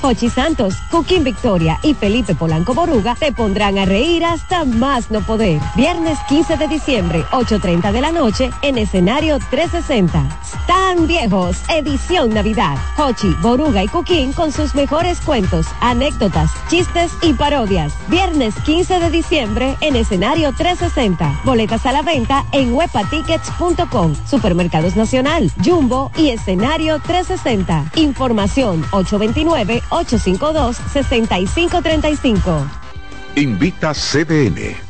Hochi Santos, Cooking Victoria y Felipe Polanco Boruga te pondrán a reír hasta más no poder. Viernes 15 de diciembre, 8.30 de la noche, en escenario 360. Stan Viejos, edición Navidad. Hochi, Boruga y Cooking con sus mejores cuentos, anécdotas, chistes y parodias. Viernes 15 de diciembre, en escenario 360. Boletas a la venta en webatickets.com, Supermercados Nacional, Jumbo y escenario 360. Información 829 852-6535. Invita CDN.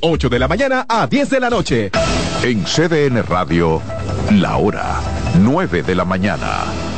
8 de la mañana a 10 de la noche. En CDN Radio, la hora 9 de la mañana.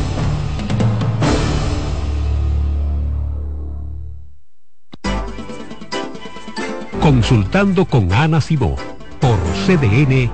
Consultando con Ana Simó por CDN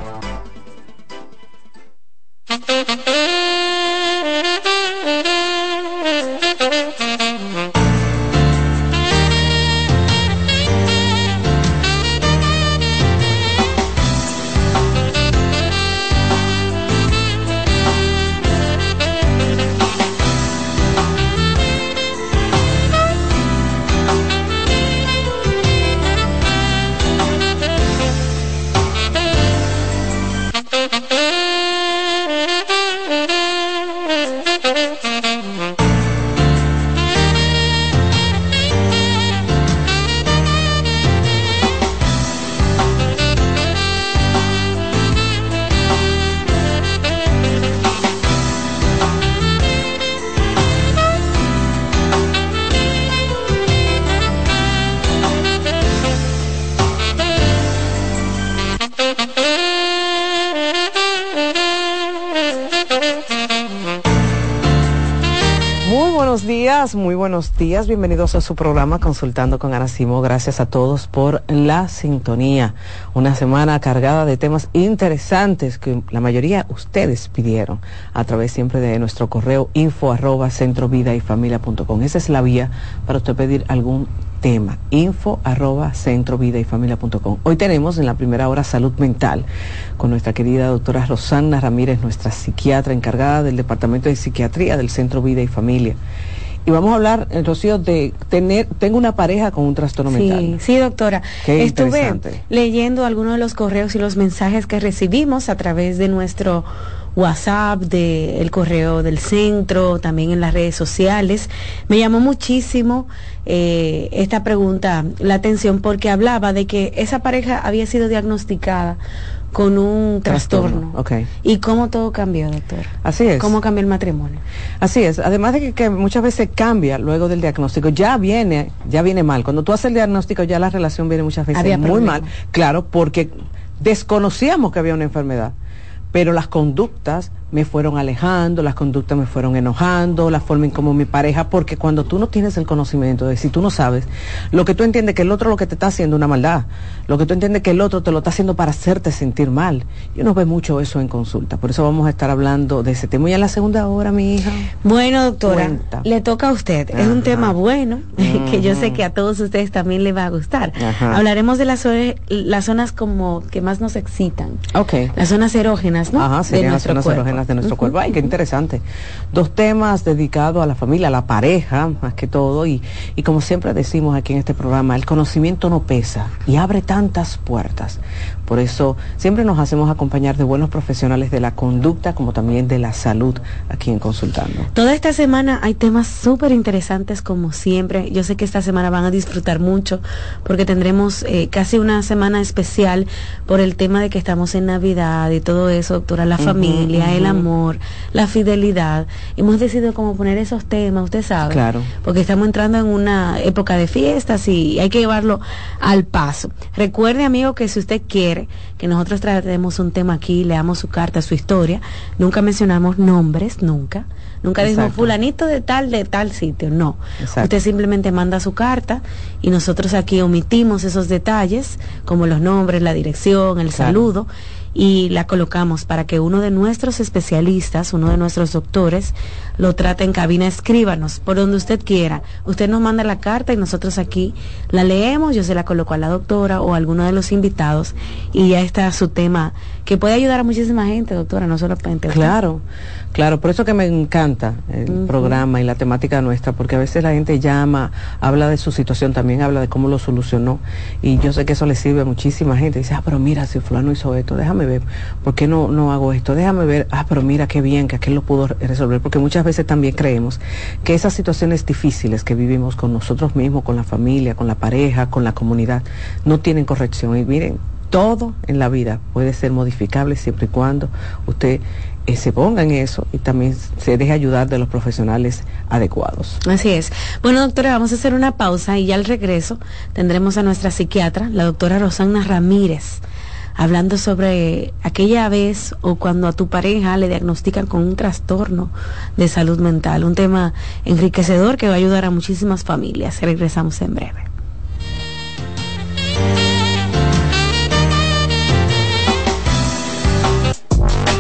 Bienvenidos a su programa Consultando con Ana. Gracias a todos por la sintonía. Una semana cargada de temas interesantes que la mayoría ustedes pidieron a través siempre de nuestro correo info arroba centrovida y familia Esa es la vía para usted pedir algún tema, info arroba centrovida y familia Hoy tenemos en la primera hora salud mental con nuestra querida doctora Rosana Ramírez, nuestra psiquiatra encargada del Departamento de Psiquiatría del Centro Vida y Familia. Y vamos a hablar, eh, Rocío, de tener, tengo una pareja con un trastorno mental. Sí, doctora. Estuve leyendo algunos de los correos y los mensajes que recibimos a través de nuestro WhatsApp, del correo del centro, también en las redes sociales. Me llamó muchísimo eh, esta pregunta la atención porque hablaba de que esa pareja había sido diagnosticada con un trastorno. ¿Y cómo todo cambió, doctor? Así es. ¿Cómo cambió el matrimonio? Así es. Además de que, muchas veces cambia luego del diagnóstico, ya viene, ya viene mal. Cuando tú haces el diagnóstico, ya la relación viene muchas veces muy mal. Claro, porque desconocíamos que había una enfermedad pero las conductas me fueron alejando, las conductas me fueron enojando, la forma en como mi pareja, porque cuando tú no tienes el conocimiento de si tú no sabes, lo que tú entiendes que el otro lo que te está haciendo una maldad, lo que tú entiendes que el otro te lo está haciendo para hacerte sentir mal. Y uno ve mucho eso en consulta, por eso vamos a estar hablando de ese tema. Y en la segunda hora, mi hija. Bueno, doctora, le toca a usted. Es un tema bueno, que yo sé que a todos ustedes también le va a gustar. Hablaremos de las, las zonas como que más nos excitan. Ok. Las zonas erógenas, ¿no? Ajá, serían las zonas de nuestro cuerpo. Ay, qué interesante. Dos temas dedicados a la familia, a la pareja, más que todo. Y, y como siempre decimos aquí en este programa, el conocimiento no pesa y abre tantas puertas. Por eso siempre nos hacemos acompañar de buenos profesionales de la conducta como también de la salud aquí en Consultando. Toda esta semana hay temas súper interesantes como siempre. Yo sé que esta semana van a disfrutar mucho porque tendremos eh, casi una semana especial por el tema de que estamos en Navidad y todo eso, doctora, la familia, el amor, la fidelidad. Hemos decidido como poner esos temas, usted sabe. Claro. Porque estamos entrando en una época de fiestas y hay que llevarlo al paso. Recuerde, amigo, que si usted quiere que nosotros tratemos un tema aquí, leamos su carta, su historia. Nunca mencionamos nombres, nunca. Nunca decimos fulanito de tal, de tal sitio. No. Usted simplemente manda su carta y nosotros aquí omitimos esos detalles, como los nombres, la dirección, el saludo y la colocamos para que uno de nuestros especialistas, uno de nuestros doctores, lo trate en cabina, escríbanos por donde usted quiera. Usted nos manda la carta y nosotros aquí la leemos, yo se la coloco a la doctora o a alguno de los invitados y ya está su tema, que puede ayudar a muchísima gente, doctora, no solamente Claro. Claro, por eso que me encanta el programa y la temática nuestra, porque a veces la gente llama, habla de su situación, también habla de cómo lo solucionó, y yo sé que eso le sirve a muchísima gente. Dice, ah, pero mira, si fulano hizo esto, déjame ver, ¿por qué no, no hago esto? Déjame ver, ah, pero mira qué bien que aquel lo pudo resolver, porque muchas veces también creemos que esas situaciones difíciles que vivimos con nosotros mismos, con la familia, con la pareja, con la comunidad, no tienen corrección. Y miren, todo en la vida puede ser modificable siempre y cuando usted eh, se ponga en eso y también se deje ayudar de los profesionales adecuados. Así es. Bueno, doctora, vamos a hacer una pausa y ya al regreso tendremos a nuestra psiquiatra, la doctora Rosana Ramírez, hablando sobre aquella vez o cuando a tu pareja le diagnostican con un trastorno de salud mental, un tema enriquecedor que va a ayudar a muchísimas familias. Regresamos en breve.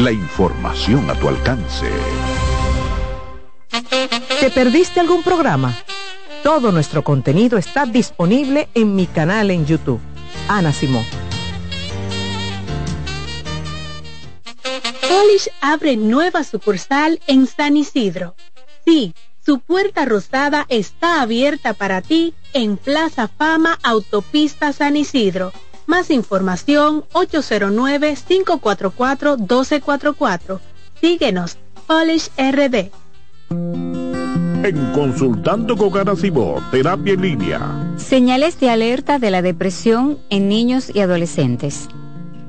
la información a tu alcance. ¿Te perdiste algún programa? Todo nuestro contenido está disponible en mi canal en YouTube. Ana Simón. Polish abre nueva sucursal en San Isidro. Sí, su puerta rosada está abierta para ti en Plaza Fama Autopista San Isidro más información 809-544-1244. Síguenos, Polish RD. En Consultando con Garacimo, Terapia en Línea. Señales de alerta de la depresión en niños y adolescentes.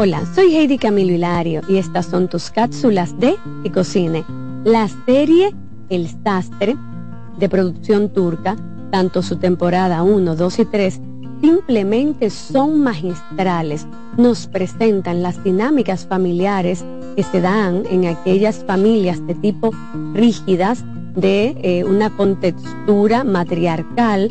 Hola, soy Heidi Camilo Hilario y estas son tus cápsulas de Cocine. La serie El Sastre, de producción turca, tanto su temporada 1, 2 y 3, simplemente son magistrales. Nos presentan las dinámicas familiares que se dan en aquellas familias de tipo rígidas, de eh, una contextura matriarcal,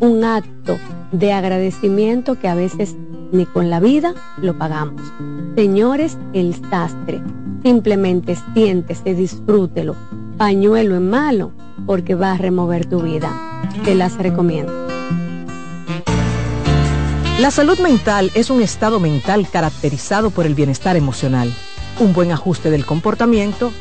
un acto de agradecimiento que a veces ni con la vida lo pagamos. Señores, el sastre, simplemente siéntese, disfrútelo, pañuelo en malo, porque va a remover tu vida. Te las recomiendo. La salud mental es un estado mental caracterizado por el bienestar emocional, un buen ajuste del comportamiento,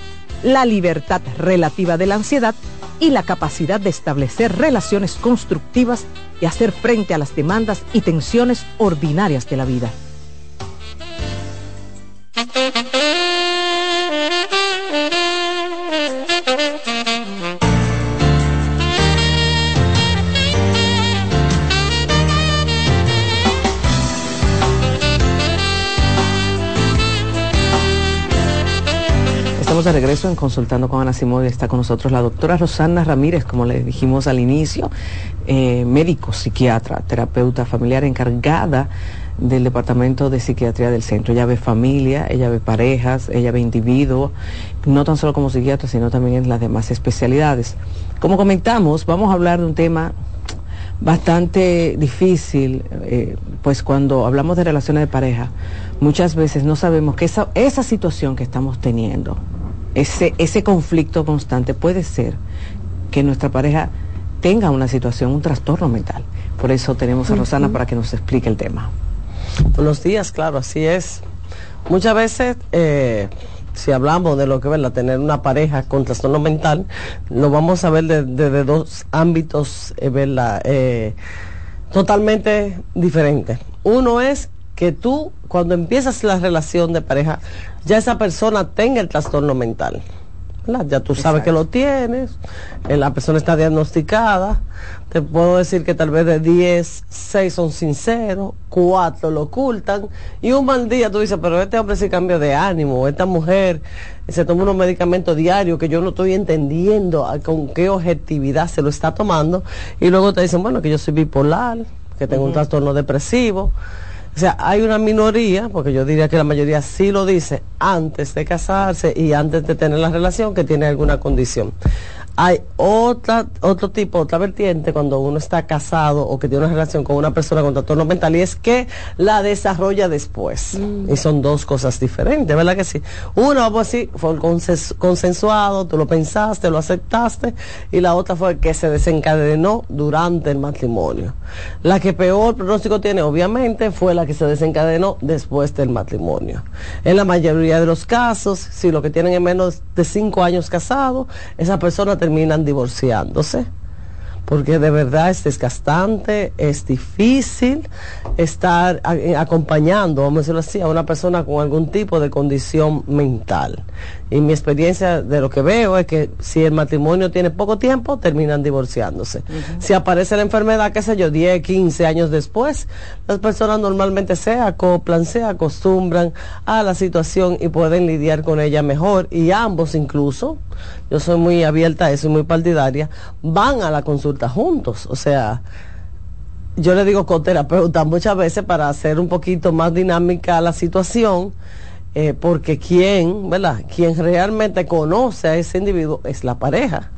la libertad relativa de la ansiedad y la capacidad de establecer relaciones constructivas y hacer frente a las demandas y tensiones ordinarias de la vida. De regreso en Consultando con Ana Simón. Está con nosotros la doctora Rosana Ramírez, como le dijimos al inicio, eh, médico, psiquiatra, terapeuta familiar encargada del Departamento de Psiquiatría del Centro. Ella ve familia, ella ve parejas, ella ve individuos, no tan solo como psiquiatra, sino también en las demás especialidades. Como comentamos, vamos a hablar de un tema bastante difícil, eh, pues cuando hablamos de relaciones de pareja, muchas veces no sabemos que esa situación que estamos teniendo, ese, ese conflicto constante puede ser que nuestra pareja tenga una situación, un trastorno mental. Por eso tenemos a Rosana para que nos explique el tema. Buenos días, claro, así es. Muchas veces, eh, si hablamos de lo que es tener una pareja con trastorno mental, lo vamos a ver desde dos ámbitos, eh, eh, totalmente diferentes. Uno es que tú, cuando empiezas la relación de pareja, ya esa persona tenga el trastorno mental. Ya tú sabes que lo tienes, eh, la persona está diagnosticada, te puedo decir que tal vez de 10, 6 son sinceros, 4 lo ocultan, y un mal día tú dices, pero este hombre sí cambió de ánimo, esta mujer se toma unos medicamentos diarios que yo no estoy entendiendo con qué objetividad se lo está tomando, y luego te dicen, bueno, que yo soy bipolar, que tengo un trastorno depresivo. O sea, hay una minoría, porque yo diría que la mayoría sí lo dice antes de casarse y antes de tener la relación que tiene alguna condición. Hay otra, otro tipo, otra vertiente cuando uno está casado o que tiene una relación con una persona con trastorno mental y es que la desarrolla después. Mm. Y son dos cosas diferentes, ¿verdad que sí? Uno, vamos a decir, fue consensuado, tú lo pensaste, lo aceptaste, y la otra fue que se desencadenó durante el matrimonio. La que peor pronóstico tiene, obviamente, fue la que se desencadenó después del matrimonio. En la mayoría de los casos, si lo que tienen es menos de cinco años casados, esa persona terminan divorciándose porque de verdad es desgastante, es difícil estar eh, acompañando, vamos a decirlo así, a una persona con algún tipo de condición mental. Y mi experiencia de lo que veo es que si el matrimonio tiene poco tiempo, terminan divorciándose. Si aparece la enfermedad, qué sé yo, 10, 15 años después, las personas normalmente se acoplan, se acostumbran a la situación y pueden lidiar con ella mejor. Y ambos incluso, yo soy muy abierta a eso y muy partidaria, van a la consulta juntos. O sea, yo le digo coterapeuta muchas veces para hacer un poquito más dinámica la situación eh, porque quien, ¿verdad? Quien realmente conoce a ese individuo es la pareja.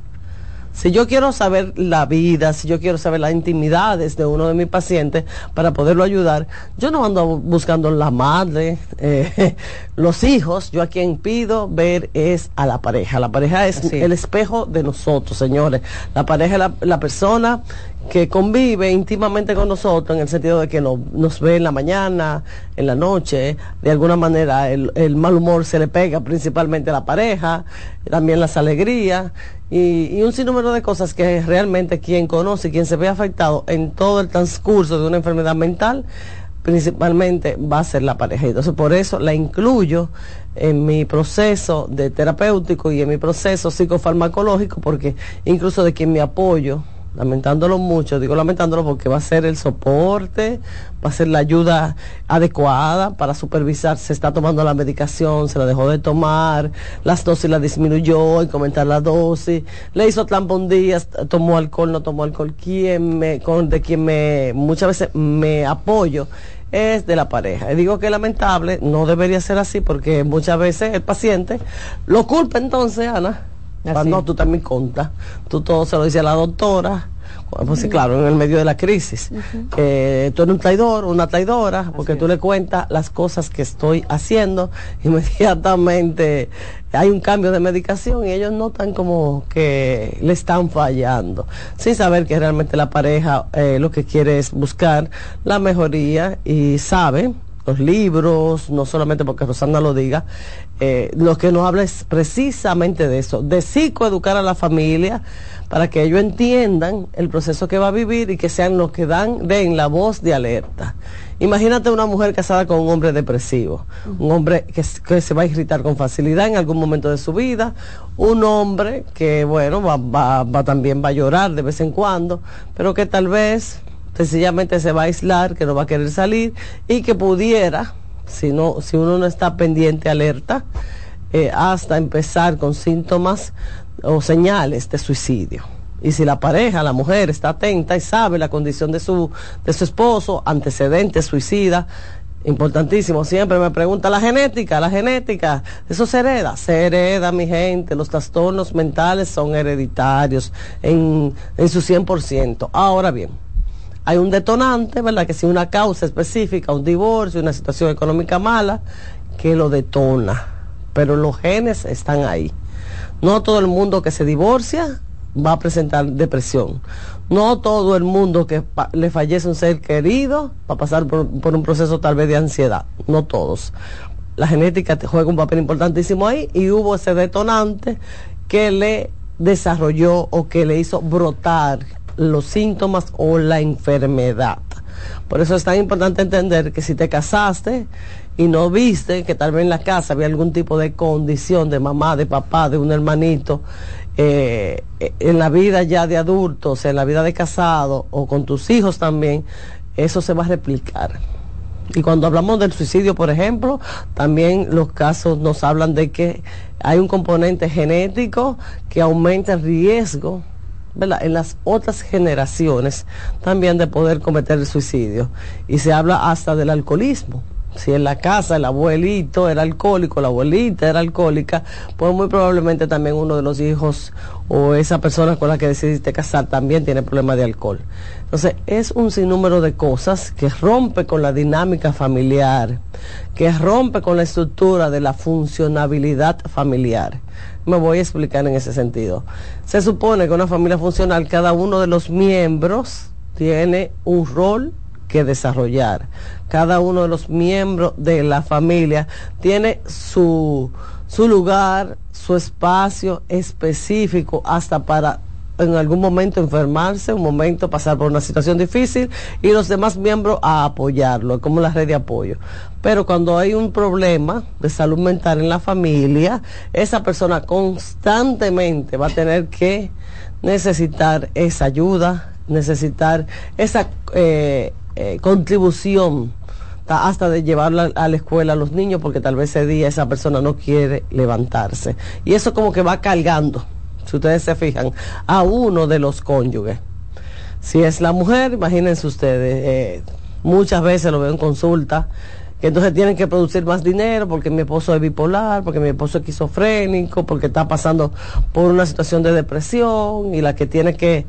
Si yo quiero saber la vida, si yo quiero saber las intimidades de uno de mis pacientes para poderlo ayudar, yo no ando buscando la madre, eh, los hijos, yo a quien pido ver es a la pareja. La pareja es el espejo de nosotros, señores. La pareja es la, la persona que convive íntimamente con nosotros en el sentido de que nos ve en la mañana, en la noche, de alguna manera el, mal humor se le pega principalmente a la pareja, también las alegrías y, un sinnúmero de cosas que realmente quien conoce, quien se ve afectado en todo el transcurso de una enfermedad mental, principalmente va a ser la pareja. Entonces por eso la incluyo en mi proceso de terapéutico y en mi proceso psicofarmacológico, porque incluso de quien me apoyo, lamentándolo mucho, digo lamentándolo porque va a ser el soporte, va a ser la ayuda adecuada para supervisar, se está tomando la medicación, se la dejó de tomar, las dosis la disminuyó comentar la dosis, le hizo tampón días, tomó alcohol, no tomó alcohol, quien me, con, de quien me, muchas veces me apoyo es de la pareja. Y digo que es lamentable, no debería ser así porque muchas veces el paciente lo culpa entonces, Ana, no, tú también contas. Tú todo se lo dices a la doctora. Pues sí, claro, en el medio de la crisis. tú eres un traidor, una traidora, porque tú le cuentas las cosas que estoy haciendo. Inmediatamente hay un cambio de medicación y ellos notan como que le están fallando, sin saber que realmente la pareja eh, lo que quiere es buscar la mejoría y sabe los libros, no solamente porque Rosana lo diga, eh, lo que nos habla es precisamente de eso, de psicoeducar a la familia para que ellos entiendan el proceso que va a vivir y que sean los que dan, den la voz de alerta. Imagínate una mujer casada con un hombre depresivo, un hombre que, se va a irritar con facilidad en algún momento de su vida, un hombre que, bueno, va, va, va también va a llorar de vez en cuando, pero que tal vez sencillamente se va a aislar, que no va a querer salir y que pudiera, si, no, si uno no está pendiente, alerta, eh, hasta empezar con síntomas o señales de suicidio. Y si la pareja, la mujer, está atenta y sabe la condición de su, de su esposo, antecedente suicida, importantísimo, siempre me pregunta la genética, la genética, eso se hereda, se hereda mi gente, los trastornos mentales son hereditarios en, en su 100%. Ahora bien, hay un detonante, ¿verdad? Que si una causa específica, un divorcio, una situación económica mala, que lo detona. Pero los genes están ahí. No todo el mundo que se divorcia va a presentar depresión. No todo el mundo que le fallece un ser querido va a pasar por, por, un proceso tal vez de ansiedad. No todos. La genética juega un papel importantísimo ahí y hubo ese detonante que le desarrolló o que le hizo brotar los síntomas o la enfermedad. Por eso es tan importante entender que si te casaste y no viste que tal vez en la casa había algún tipo de condición de mamá, de papá, de un hermanito, eh, en la vida ya de adultos, en la vida de casado o con tus hijos también, eso se va a replicar. Y cuando hablamos del suicidio, por ejemplo, también los casos nos hablan de que hay un componente genético que aumenta el riesgo en las otras generaciones también de poder cometer el suicidio. Y se habla hasta del alcoholismo. si en la casa el abuelito era alcohólico, la abuelita era alcohólica, pues muy probablemente también uno de los hijos o esa persona con la que decidiste casar también tiene problemas de alcohol. Entonces, es un sinnúmero de cosas que rompe con la dinámica familiar, que rompe con la estructura de la funcionabilidad familiar. Me voy a explicar en ese sentido. Se supone que una familia funcional, cada uno de los miembros tiene un rol que desarrollar. Cada uno de los miembros de la familia tiene su, su lugar, su espacio específico hasta para en algún momento enfermarse, un momento pasar por una situación difícil y los demás miembros a apoyarlo, como la red de apoyo. Pero cuando hay un problema de salud mental en la familia, esa persona constantemente va a tener que necesitar esa ayuda, necesitar esa eh, eh, contribución hasta de llevarla a la escuela a los niños porque tal vez ese día esa persona no quiere levantarse. Y eso como que va cargando, si ustedes se fijan, a uno de los cónyuges. Si es la mujer, imagínense ustedes, eh, muchas veces lo veo en consulta, que entonces tienen que producir más dinero porque mi esposo es bipolar, porque mi esposo es esquizofrénico, porque está pasando por una situación de depresión y la que tiene que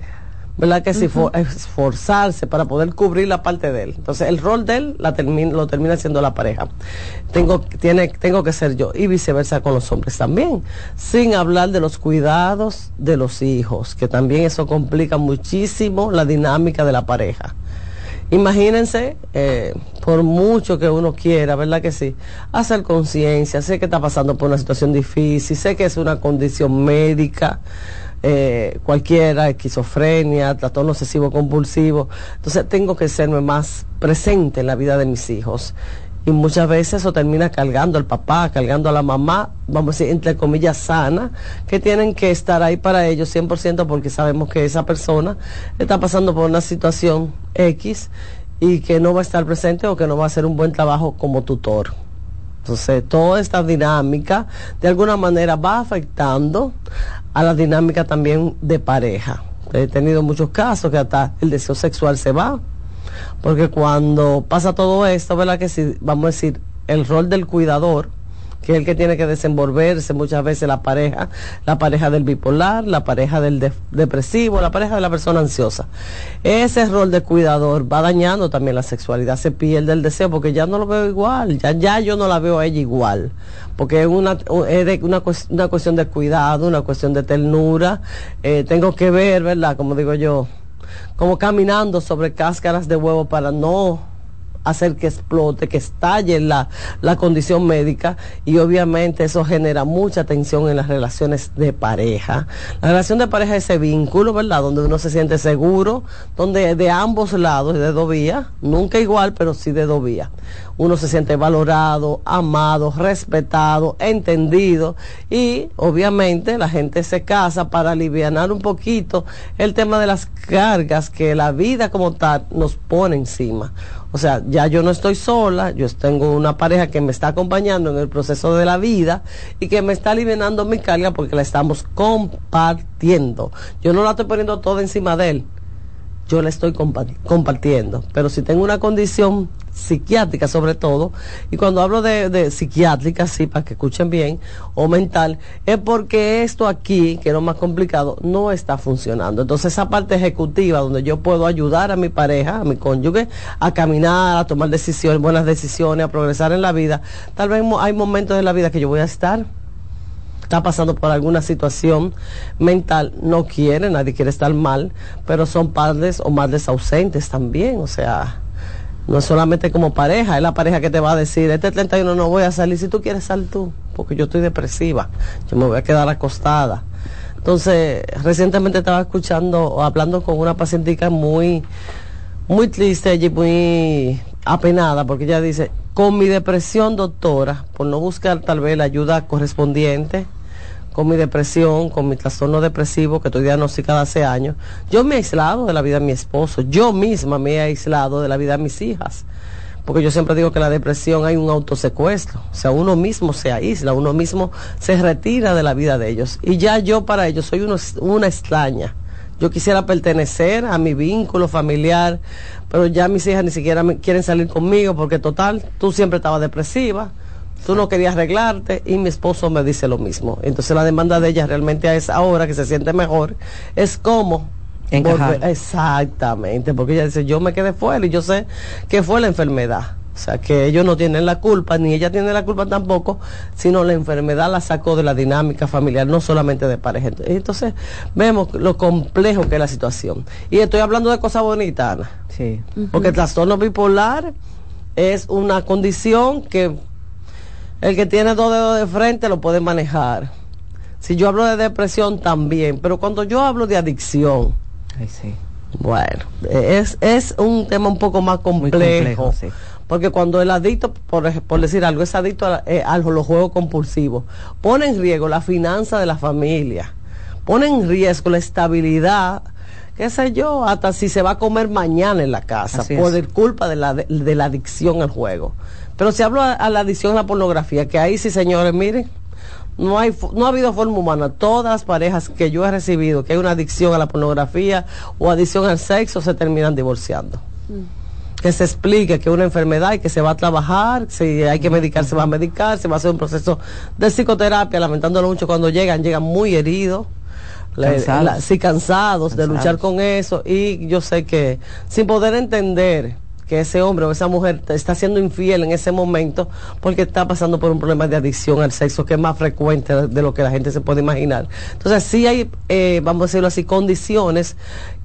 ¿verdad? Que si esforzarse para poder cubrir la parte de él. Entonces, el rol de él la lo termina siendo la pareja. Tengo, tiene, tengo que ser yo. Y viceversa con los hombres también. Sin hablar de los cuidados de los hijos, que también eso complica muchísimo la dinámica de la pareja. Imagínense, eh, por mucho que uno quiera, ¿verdad que sí? Hacer conciencia, sé que está pasando por una situación difícil, sé que es una condición médica, eh, cualquiera, esquizofrenia, trastorno obsesivo compulsivo. Entonces tengo que serme más presente en la vida de mis hijos. Y muchas veces eso termina cargando al papá, cargando a la mamá, vamos a decir, entre comillas, sana, que tienen que estar ahí para ellos 100% porque sabemos que esa persona está pasando por una situación X y que no va a estar presente o que no va a hacer un buen trabajo como tutor. Entonces, toda esta dinámica de alguna manera va afectando a la dinámica también de pareja. He tenido muchos casos que hasta el deseo sexual se va, porque cuando pasa todo esto, ¿verdad? Que si, vamos a decir, el rol del cuidador, que es el que tiene que desenvolverse muchas veces la pareja, la pareja del bipolar, la pareja del depresivo, la pareja de la persona ansiosa. Ese rol de cuidador va dañando también la sexualidad, se pierde el deseo porque ya no lo veo igual, ya, ya yo no la veo a ella igual, porque es una, es una, una cuestión de cuidado, una cuestión de ternura, eh, tengo que ver, ¿verdad? Como digo yo, como caminando sobre cáscaras de huevo para no hacer que explote, que estalle la, la condición médica y obviamente eso genera mucha tensión en las relaciones de pareja. La relación de pareja es ese vínculo, ¿verdad? Donde uno se siente seguro, donde de ambos lados, de dos nunca igual, pero sí de dos vías. Uno se siente valorado, amado, respetado, entendido y obviamente la gente se casa para aliviar un poquito el tema de las cargas que la vida como tal nos pone encima. O sea, ya yo no estoy sola, yo tengo una pareja que me está acompañando en el proceso de la vida y que me está aliviando mi carga porque la estamos compartiendo. Yo no la estoy poniendo toda encima de él yo la estoy compartiendo. Pero si tengo una condición psiquiátrica sobre todo, y cuando hablo de, psiquiátrica, sí, para que escuchen bien, o mental, es porque esto aquí, que es lo más complicado, no está funcionando. Entonces esa parte ejecutiva donde yo puedo ayudar a mi pareja, a mi cónyuge, a caminar, a tomar decisiones, buenas decisiones, a progresar en la vida, tal vez hay momentos en la vida que yo voy a estar está pasando por alguna situación mental, no quiere, nadie quiere estar mal, pero son padres o madres ausentes también, o sea, no solamente como pareja, es la pareja que te va a decir, este 31 no voy a salir, si tú quieres sal tú, porque yo estoy depresiva, yo me voy a quedar acostada. Entonces, recientemente estaba escuchando o hablando con una pacientica muy, muy triste y muy apenada, porque ella dice, con mi depresión, doctora, por no buscar tal vez la ayuda correspondiente, con mi depresión, con mi trastorno depresivo que estoy diagnosticada hace años, yo me he aislado de la vida de mi esposo, yo misma me he aislado de la vida de mis hijas. Porque yo siempre digo que la depresión hay un autosecuestro, o sea, uno mismo se aísla, uno mismo se retira de la vida de ellos. Y ya yo para ellos soy una extraña. Yo quisiera pertenecer a mi vínculo familiar, pero ya mis hijas ni siquiera me quieren salir conmigo porque total, tú siempre estabas depresiva, tú no querías arreglarte y mi esposo me dice lo mismo. Entonces la demanda de ella realmente a esa hora que se siente mejor es como exactamente, porque ella dice, yo me quedé fuera y yo sé que fue la enfermedad. O sea, que ellos no tienen la culpa, ni ella tiene la culpa tampoco, sino la enfermedad la sacó de la dinámica familiar, no solamente de pareja. Entonces, vemos lo complejo que es la situación. Y estoy hablando de cosas bonitas, Ana. Sí. Porque el trastorno bipolar es una condición que el que tiene dos dedos de frente lo puede manejar. Si yo hablo de depresión también, pero cuando yo hablo de adicción, bueno, es, es un tema un poco más complejo. Porque cuando el adicto, por, por decir algo, es adicto a, eh, los juegos compulsivos, pone en riesgo la finanza de la familia, pone en riesgo la estabilidad, qué sé yo, hasta si se va a comer mañana en la casa, por culpa de la, de, la adicción al juego. Pero si hablo a, la adicción a la pornografía, que ahí sí, señores, miren, no hay no ha habido forma humana. Todas las parejas que yo he recibido que hay una adicción a la pornografía o adicción al sexo se terminan divorciando. Mm que se explique que es una enfermedad y que se va a trabajar, si hay que medicar, se va a medicar, se va a hacer un proceso de psicoterapia, lamentándolo mucho cuando llegan, llegan muy heridos. Cansados. sí, cansados, de luchar con eso y yo sé que sin poder entender que ese hombre o esa mujer está siendo infiel en ese momento porque está pasando por un problema de adicción al sexo que es más frecuente de lo que la gente se puede imaginar. Entonces sí hay, eh, vamos a decirlo así, condiciones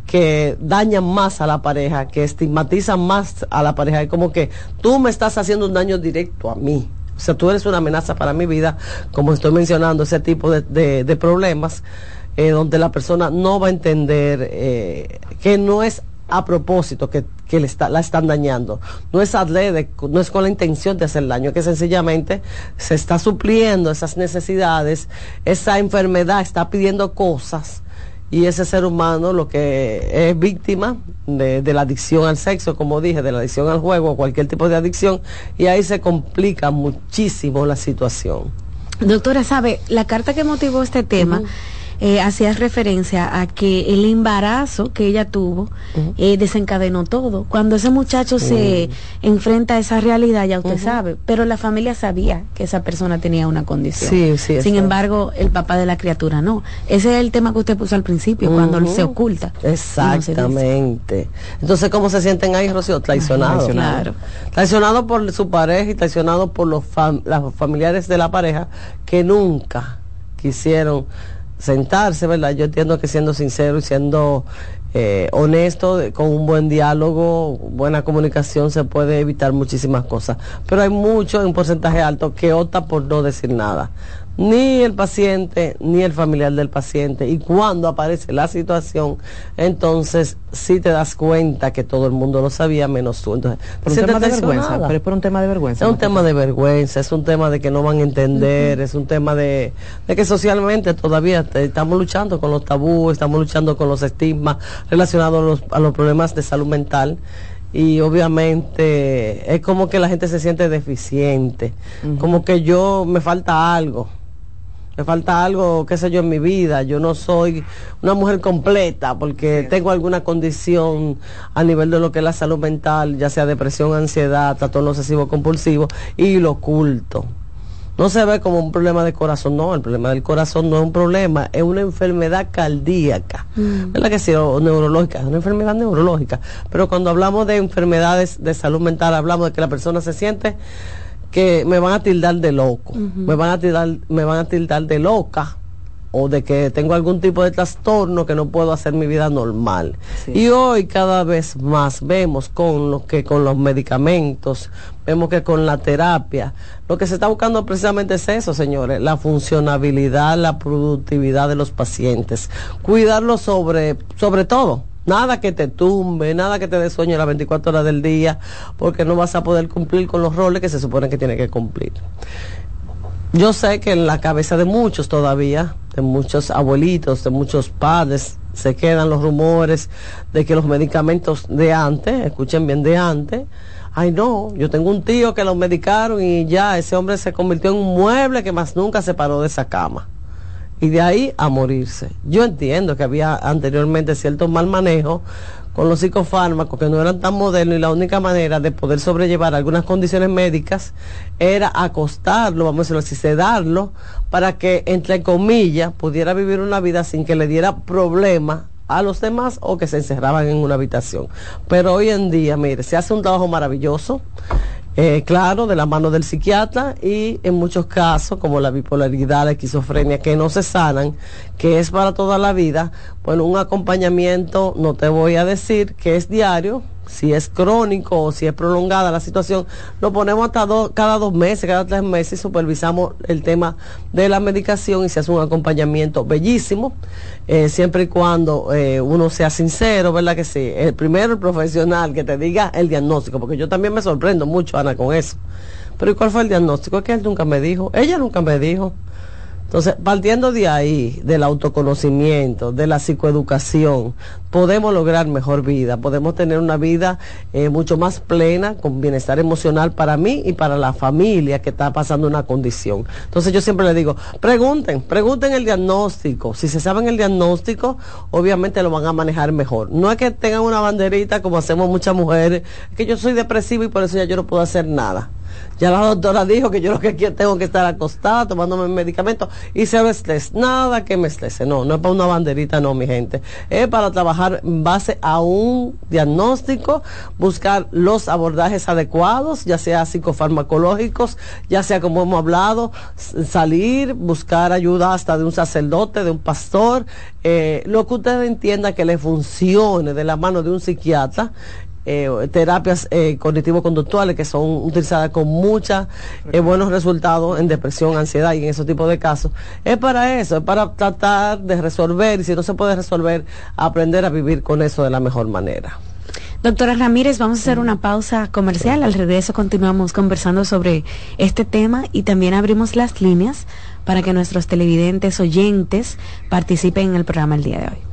que dañan más a la pareja, que estigmatizan más a la pareja. Es como que tú me estás haciendo un daño directo a mí. O sea, tú eres una amenaza para mi vida, como estoy mencionando, ese tipo de, problemas, eh, donde la persona no va a entender eh, que no es a propósito que, que le está, la están dañando. No es adrede, no es con la intención de hacer daño, que sencillamente se está supliendo esas necesidades, esa enfermedad está pidiendo cosas y ese ser humano lo que es víctima de, la adicción al sexo, como dije, de la adicción al juego o cualquier tipo de adicción, y ahí se complica muchísimo la situación. Doctora, sabe, la carta que motivó este tema eh, hacía referencia a que el embarazo que ella tuvo eh, desencadenó todo. Cuando ese muchacho se enfrenta a esa realidad, ya usted sabe, pero la familia sabía que esa persona tenía una condición. Sí, sí, Sin embargo, el papá de la criatura no. Ese es el tema que usted puso al principio, cuando se oculta. Exactamente. Entonces, ¿cómo se sienten ahí, Rocío? Traicionados. Claro. Traicionados por su pareja y traicionados por los, los familiares de la pareja que nunca quisieron sentarse, ¿verdad? Yo entiendo que siendo sincero y siendo eh, honesto, con un buen diálogo, buena comunicación, se puede evitar muchísimas cosas. Pero hay mucho, un porcentaje alto, que opta por no decir nada ni el paciente ni el familiar del paciente. Y cuando aparece la situación, entonces sí te das cuenta que todo el mundo lo sabía menos tú. Entonces, por un tema de vergüenza, pero es por un tema de vergüenza. Es un tema de vergüenza, es un tema de que no van a entender, es un tema de, de que socialmente todavía estamos luchando con los tabúes, estamos luchando con los estigmas relacionados a los, a los problemas de salud mental y obviamente es como que la gente se siente deficiente, como que yo me falta algo me falta algo, qué sé yo, en mi vida. Yo no soy una mujer completa porque tengo alguna condición a nivel de lo que es la salud mental, ya sea depresión, ansiedad, trastorno obsesivo compulsivo y lo oculto. No se ve como un problema de corazón, no, el problema del corazón no es un problema, es una enfermedad cardíaca, mm. ¿verdad que sí? O neurológica, es una enfermedad neurológica. Pero cuando hablamos de enfermedades de salud mental, hablamos de que la persona se siente que me van a tildar de loco, me van a tildar, me van a tildar de loca o de que tengo algún tipo de trastorno que no puedo hacer mi vida normal. Y hoy cada vez más vemos con lo que con los medicamentos, vemos que con la terapia, lo que se está buscando precisamente es eso, señores, la funcionabilidad, la productividad de los pacientes, cuidarlo sobre sobre todo Nada que te tumbe, nada que te dé sueño las 24 horas del día, porque no vas a poder cumplir con los roles que se supone que tiene que cumplir. Yo sé que en la cabeza de muchos todavía, de muchos abuelitos, de muchos padres, se quedan los rumores de que los medicamentos de antes, escuchen bien de antes, ay no, yo tengo un tío que lo medicaron y ya ese hombre se convirtió en un mueble que más nunca se paró de esa cama y de ahí a morirse. Yo entiendo que había anteriormente cierto mal manejo con los psicofármacos que no eran tan modernos y la única manera de poder sobrellevar algunas condiciones médicas era acostarlo, vamos a decirlo así, sedarlo, para que, entre comillas, pudiera vivir una vida sin que le diera problema a los demás o que se encerraban en una habitación. Pero hoy en día, mire, se hace un trabajo maravilloso. Eh, claro, de la mano del psiquiatra y en muchos casos, como la bipolaridad, la esquizofrenia, que no se sanan, que es para toda la vida, bueno, un acompañamiento, no te voy a decir que es diario, si es crónico o si es prolongada la situación, lo ponemos hasta cada dos meses, cada tres meses y supervisamos el tema de la medicación y se hace un acompañamiento bellísimo, eh, siempre y cuando eh, uno sea sincero, ¿verdad que sí? El primero, el profesional, que te diga el diagnóstico, porque yo también me sorprendo mucho, Ana, con eso. Pero ¿y cuál fue el diagnóstico? Es que él nunca me dijo, ella nunca me dijo. Entonces, partiendo de ahí, del autoconocimiento, de la psicoeducación, podemos lograr mejor vida, podemos tener una vida eh, mucho más plena, con bienestar emocional para mí y para la familia que está pasando una condición. Entonces yo siempre le digo, pregunten, pregunten el diagnóstico. Si se saben el diagnóstico, obviamente lo van a manejar mejor. No es que tengan una banderita como hacemos muchas mujeres, que yo soy depresivo y por eso ya yo no puedo hacer nada. Ya la doctora dijo que yo lo que quiero, tengo que estar acostada tomándome medicamentos y se me estrés. Nada que me estrese. No, no es para una banderita, no, mi gente. Es para trabajar en base a un diagnóstico, buscar los abordajes adecuados, ya sea psicofarmacológicos, ya sea como hemos hablado, salir, buscar ayuda hasta de un sacerdote, de un pastor, eh, lo que usted entienda que le funcione de la mano de un psiquiatra eh, terapias eh, cognitivo-conductuales que son utilizadas con muchos eh, buenos resultados en depresión, ansiedad y en ese tipo de casos. Es para eso, es para tratar de resolver y si no se puede resolver, aprender a vivir con eso de la mejor manera. Doctora Ramírez, vamos a hacer una pausa comercial. Al regreso continuamos conversando sobre este tema y también abrimos las líneas para que nuestros televidentes oyentes participen en el programa el día de hoy.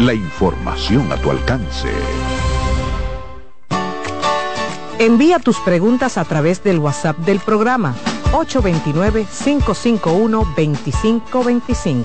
la información a tu alcance. Envía tus preguntas a través del WhatsApp del programa 829-551-2525.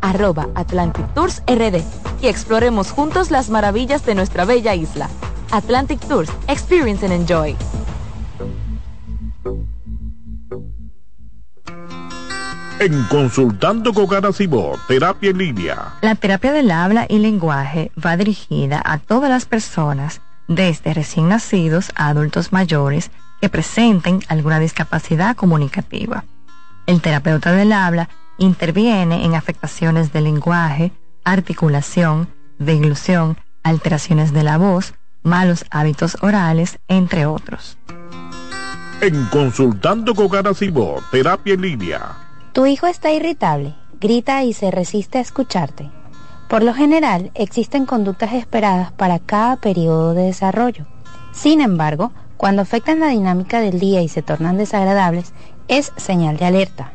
arroba Atlantic Tours RD y exploremos juntos las maravillas de nuestra bella isla. Atlantic Tours, Experience and Enjoy. En Consultando con Garacimo, Terapia en Línea. La terapia del habla y lenguaje va dirigida a todas las personas, desde recién nacidos a adultos mayores, que presenten alguna discapacidad comunicativa. El terapeuta del habla interviene en afectaciones del lenguaje, articulación, deglución, alteraciones de la voz, malos hábitos orales, entre otros. En Consultando con Garacimo, Terapia en Línea tu hijo está irritable, grita y se resiste a escucharte. Por lo general, existen conductas esperadas para cada periodo de desarrollo. Sin embargo, cuando afectan la dinámica del día y se tornan desagradables, es señal de alerta.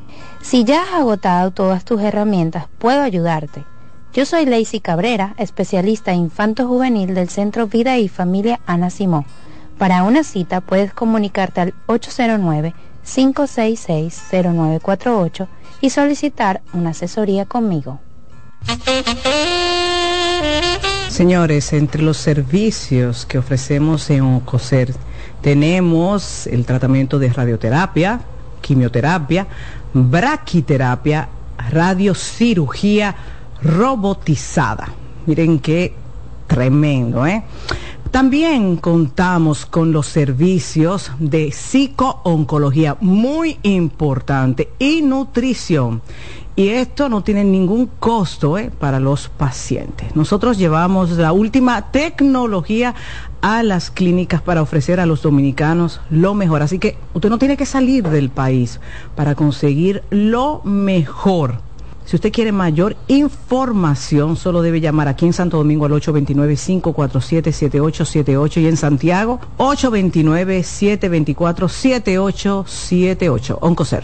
Si ya has agotado todas tus herramientas, puedo ayudarte. Yo soy Lacey Cabrera, especialista infanto juvenil del Centro Vida y Familia Ana Simó. Para una cita puedes comunicarte al 809-566-0948 y solicitar una asesoría conmigo. Señores, entre los servicios que ofrecemos en OCOSER tenemos el tratamiento de radioterapia, quimioterapia, braquiterapia, radiocirugía robotizada. Miren qué tremendo, ¿eh? También contamos con los servicios de psicooncología, muy importante, y nutrición. Y esto no tiene ningún costo ¿eh? para los pacientes. Nosotros llevamos la última tecnología a las clínicas para ofrecer a los dominicanos lo mejor. Así que usted no tiene que salir del país para conseguir lo mejor. Si usted quiere mayor información, solo debe llamar aquí en Santo Domingo al 829-547-7878 y en Santiago 829-724-7878. Oncocer.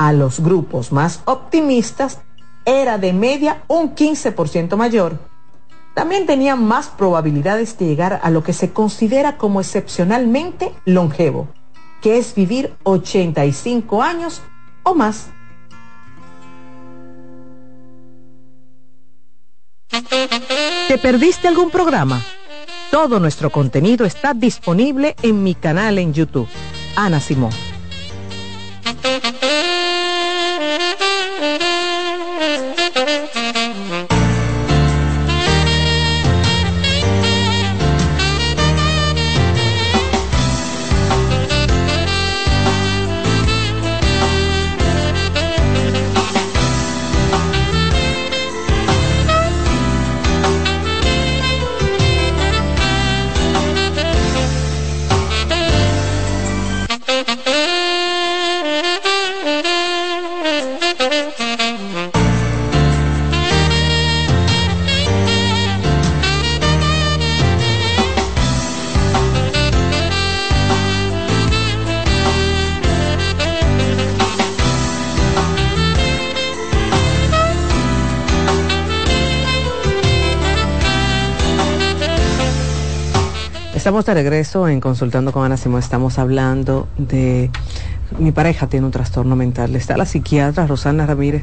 a los grupos más optimistas era de media un 15% mayor. También tenían más probabilidades de llegar a lo que se considera como excepcionalmente longevo, que es vivir 85 años o más. ¿Te perdiste algún programa? Todo nuestro contenido está disponible en mi canal en YouTube, Ana Simón. Regreso en Consultando con Ana Simón. Estamos hablando de mi pareja tiene un trastorno mental. Está la psiquiatra Rosana Ramírez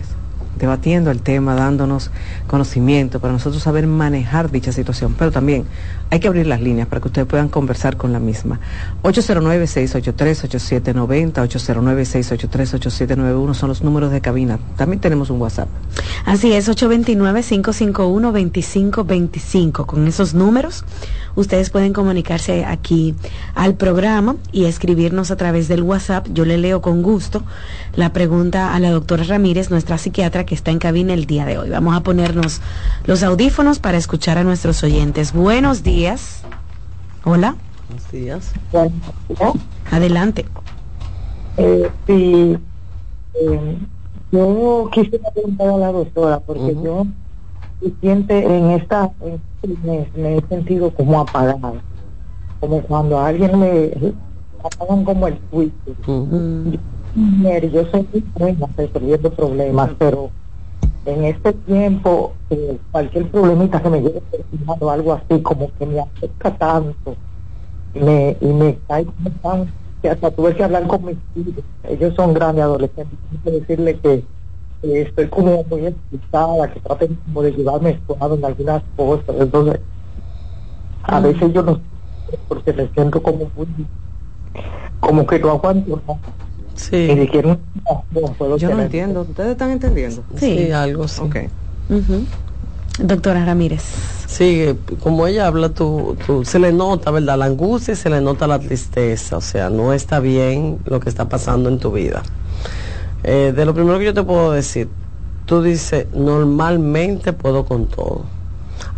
debatiendo el tema, dándonos conocimiento para nosotros saber manejar dicha situación. Pero también hay que abrir las líneas para que ustedes puedan conversar con la misma. 809-683-8790, 809-683-8791 son los números de cabina. También tenemos un WhatsApp. Así es, 829-551-2525. Con esos números ustedes pueden comunicarse aquí al programa y escribirnos a través del WhatsApp. Yo le leo con gusto la pregunta a la doctora Ramírez, nuestra psiquiatra que está en cabina el día de hoy. Vamos a ponernos los audífonos para escuchar a nuestros oyentes. Buenos días. Hola. Buenos días. Adelante. Eh, sí, eh, yo quisiera preguntar a la doctora, porque yo siente en esta en este me he sentido como apagada, como cuando a alguien me apagan como el juicio. Yo soy muy buena resolviendo problemas, pero en este tiempo eh, cualquier problemita que me llegue o algo así como que me afecta tanto y me, y me cae como tan que hasta tuve que hablar con mis hijos ellos son grandes adolescentes que decirle que estoy como muy excitada que traten como de llevarme suave en algunas cosas entonces a veces yo no porque me siento como muy como que no aguanto ¿no? Sí. Yo no entiendo. ¿Ustedes están entendiendo? Sí, algo sí. Okay. Doctora Ramírez. Sí, como ella habla, tú, se le nota, ¿verdad? La angustia y se le nota la tristeza, o sea, no está bien lo que está pasando en tu vida. Eh, de lo primero que yo te puedo decir, tú dices, normalmente puedo con todo.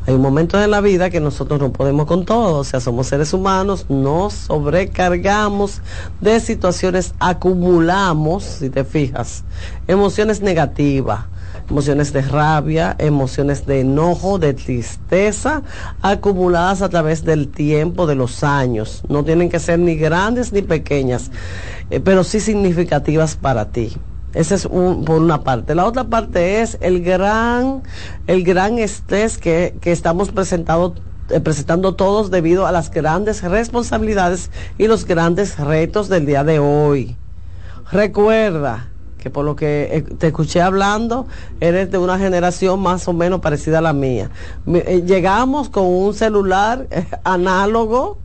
Hay momentos en la vida que nosotros no podemos con todo, o sea, somos seres humanos, nos sobrecargamos de situaciones, acumulamos, si te fijas, emociones negativas emociones de rabia, emociones de enojo, de tristeza, acumuladas a través del tiempo, de los años. No tienen que ser ni grandes ni pequeñas, eh, pero sí significativas para ti. Ese es un, por una parte. La otra parte es el gran, el gran estrés que, que estamos presentando eh, presentando todos debido a las grandes responsabilidades y los grandes retos del día de hoy. Recuerda, que por lo que eh, te escuché hablando, eres de una generación más o menos parecida a la mía. Eh, llegamos con un celular eh, análogo,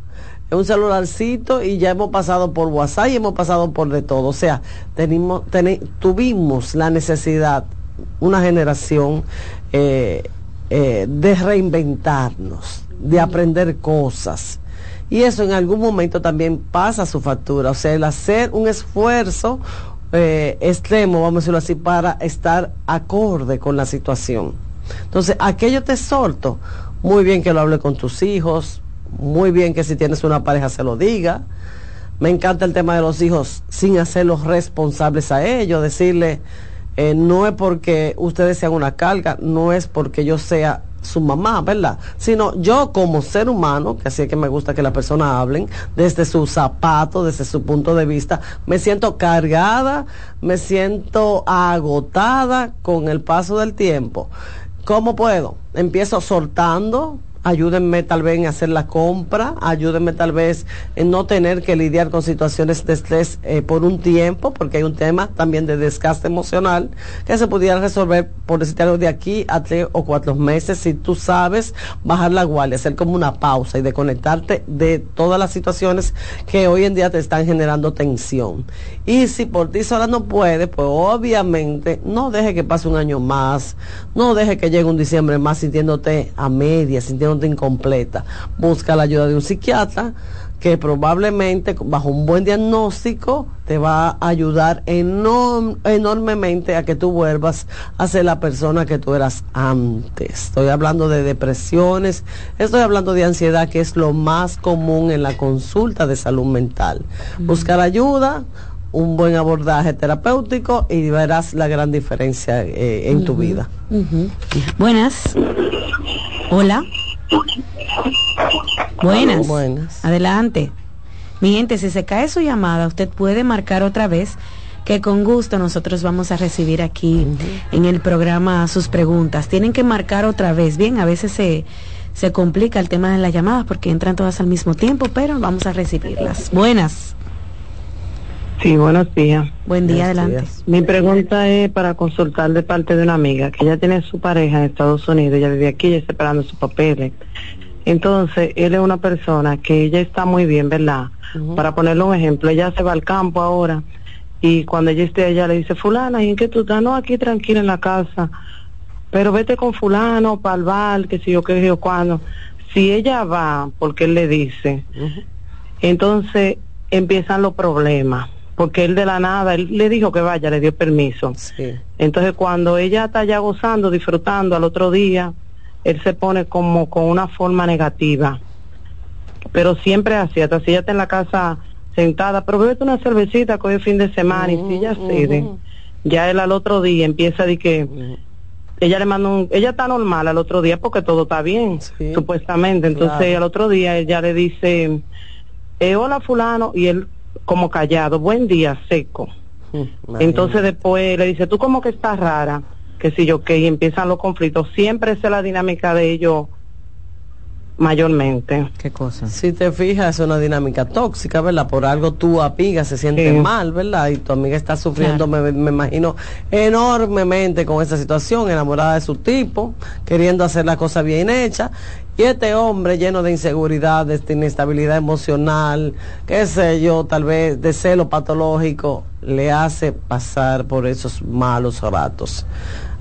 un celularcito y ya hemos pasado por WhatsApp y hemos pasado por de todo. O sea, tenimos, tuvimos la necesidad, una generación, de reinventarnos, de aprender cosas. Y eso en algún momento también pasa su factura. O sea, el hacer un esfuerzo, eh, extremo, vamos a decirlo así, para estar acorde con la situación. Entonces, aquello te exhorto, muy bien que lo hable con tus hijos, muy bien que si tienes una pareja se lo diga. Me encanta el tema de los hijos sin hacerlos responsables a ellos, decirle, eh, no es porque ustedes sean una carga, no es porque yo sea su mamá, ¿verdad? Sino yo como ser humano, que así es que me gusta que las personas hablen desde su zapato, desde su punto de vista, me siento cargada, me siento agotada con el paso del tiempo. ¿Cómo puedo? Empiezo soltando, ayúdenme tal vez en hacer la compra, ayúdenme tal vez en no tener que lidiar con situaciones de estrés eh, por un tiempo, porque hay un tema también de desgaste emocional que se pudiera resolver, por decirte algo, de aquí a tres o cuatro meses, si tú sabes bajar la guardia, hacer como una pausa y desconectarte de todas las situaciones que hoy en día te están generando tensión. Y si por ti sola no puedes, pues obviamente no deje que pase un año más, no deje que llegue un diciembre más sintiéndote a media, sintiéndote incompleta. Busca la ayuda de un psiquiatra que probablemente bajo un buen diagnóstico te va a ayudar enormemente a que tú vuelvas a ser la persona que tú eras antes. Estoy hablando de depresiones, estoy hablando de ansiedad, que es lo más común en la consulta de salud mental. Buscar ayuda, un buen abordaje terapéutico y verás la gran diferencia eh, en tu vida. Buenas. Hola. Buenas. Buenas. Adelante. Mi gente, si se cae su llamada, usted puede marcar otra vez que con gusto nosotros vamos a recibir aquí en el programa sus preguntas. Tienen que marcar otra vez. Bien, a veces se, se complica el tema de las llamadas porque entran todas al mismo tiempo, pero vamos a recibirlas. Buenas. Sí, buenos días. Buen día, adelante. Mi pregunta es para consultar de parte de una amiga que ella tiene su pareja en Estados Unidos, ella vive aquí, ella está esperando sus papeles. Entonces, él es una persona que ella está muy bien, ¿verdad? Para ponerle un ejemplo, ella se va al campo ahora y cuando ella esté allá le dice, fulana, ¿y en qué tú estás? No, aquí tranquila en la casa, pero vete con fulano para el bar, que si yo, qué yo, cuando. Si ella va, porque él le dice, entonces empiezan los problemas porque él de la nada, él le dijo que vaya, le dio permiso. Entonces cuando ella está ya gozando, disfrutando al otro día, él se pone como con una forma negativa. Pero siempre así, hasta si ella está en la casa sentada, pero bébete una cervecita que hoy es fin de semana y si ella cede, ya él al otro día empieza de que ella le manda un, ella está normal al otro día porque todo está bien, supuestamente. Entonces al otro día ella le dice, eh, hola fulano, y él como callado, buen día, seco. Mm, Entonces después le dice, tú como que estás rara, que si yo, que y empiezan los conflictos. Siempre es la dinámica de ellos mayormente. ¿Qué cosa? Si te fijas, es una dinámica tóxica, ¿verdad? Por algo tu amiga se siente mal, ¿verdad? Y tu amiga está sufriendo, me, me, imagino, enormemente con esa situación, enamorada de su tipo, queriendo hacer la cosa bien hecha. Y este hombre lleno de inseguridad, de inestabilidad emocional, qué sé yo, tal vez de celo patológico, le hace pasar por esos malos ratos.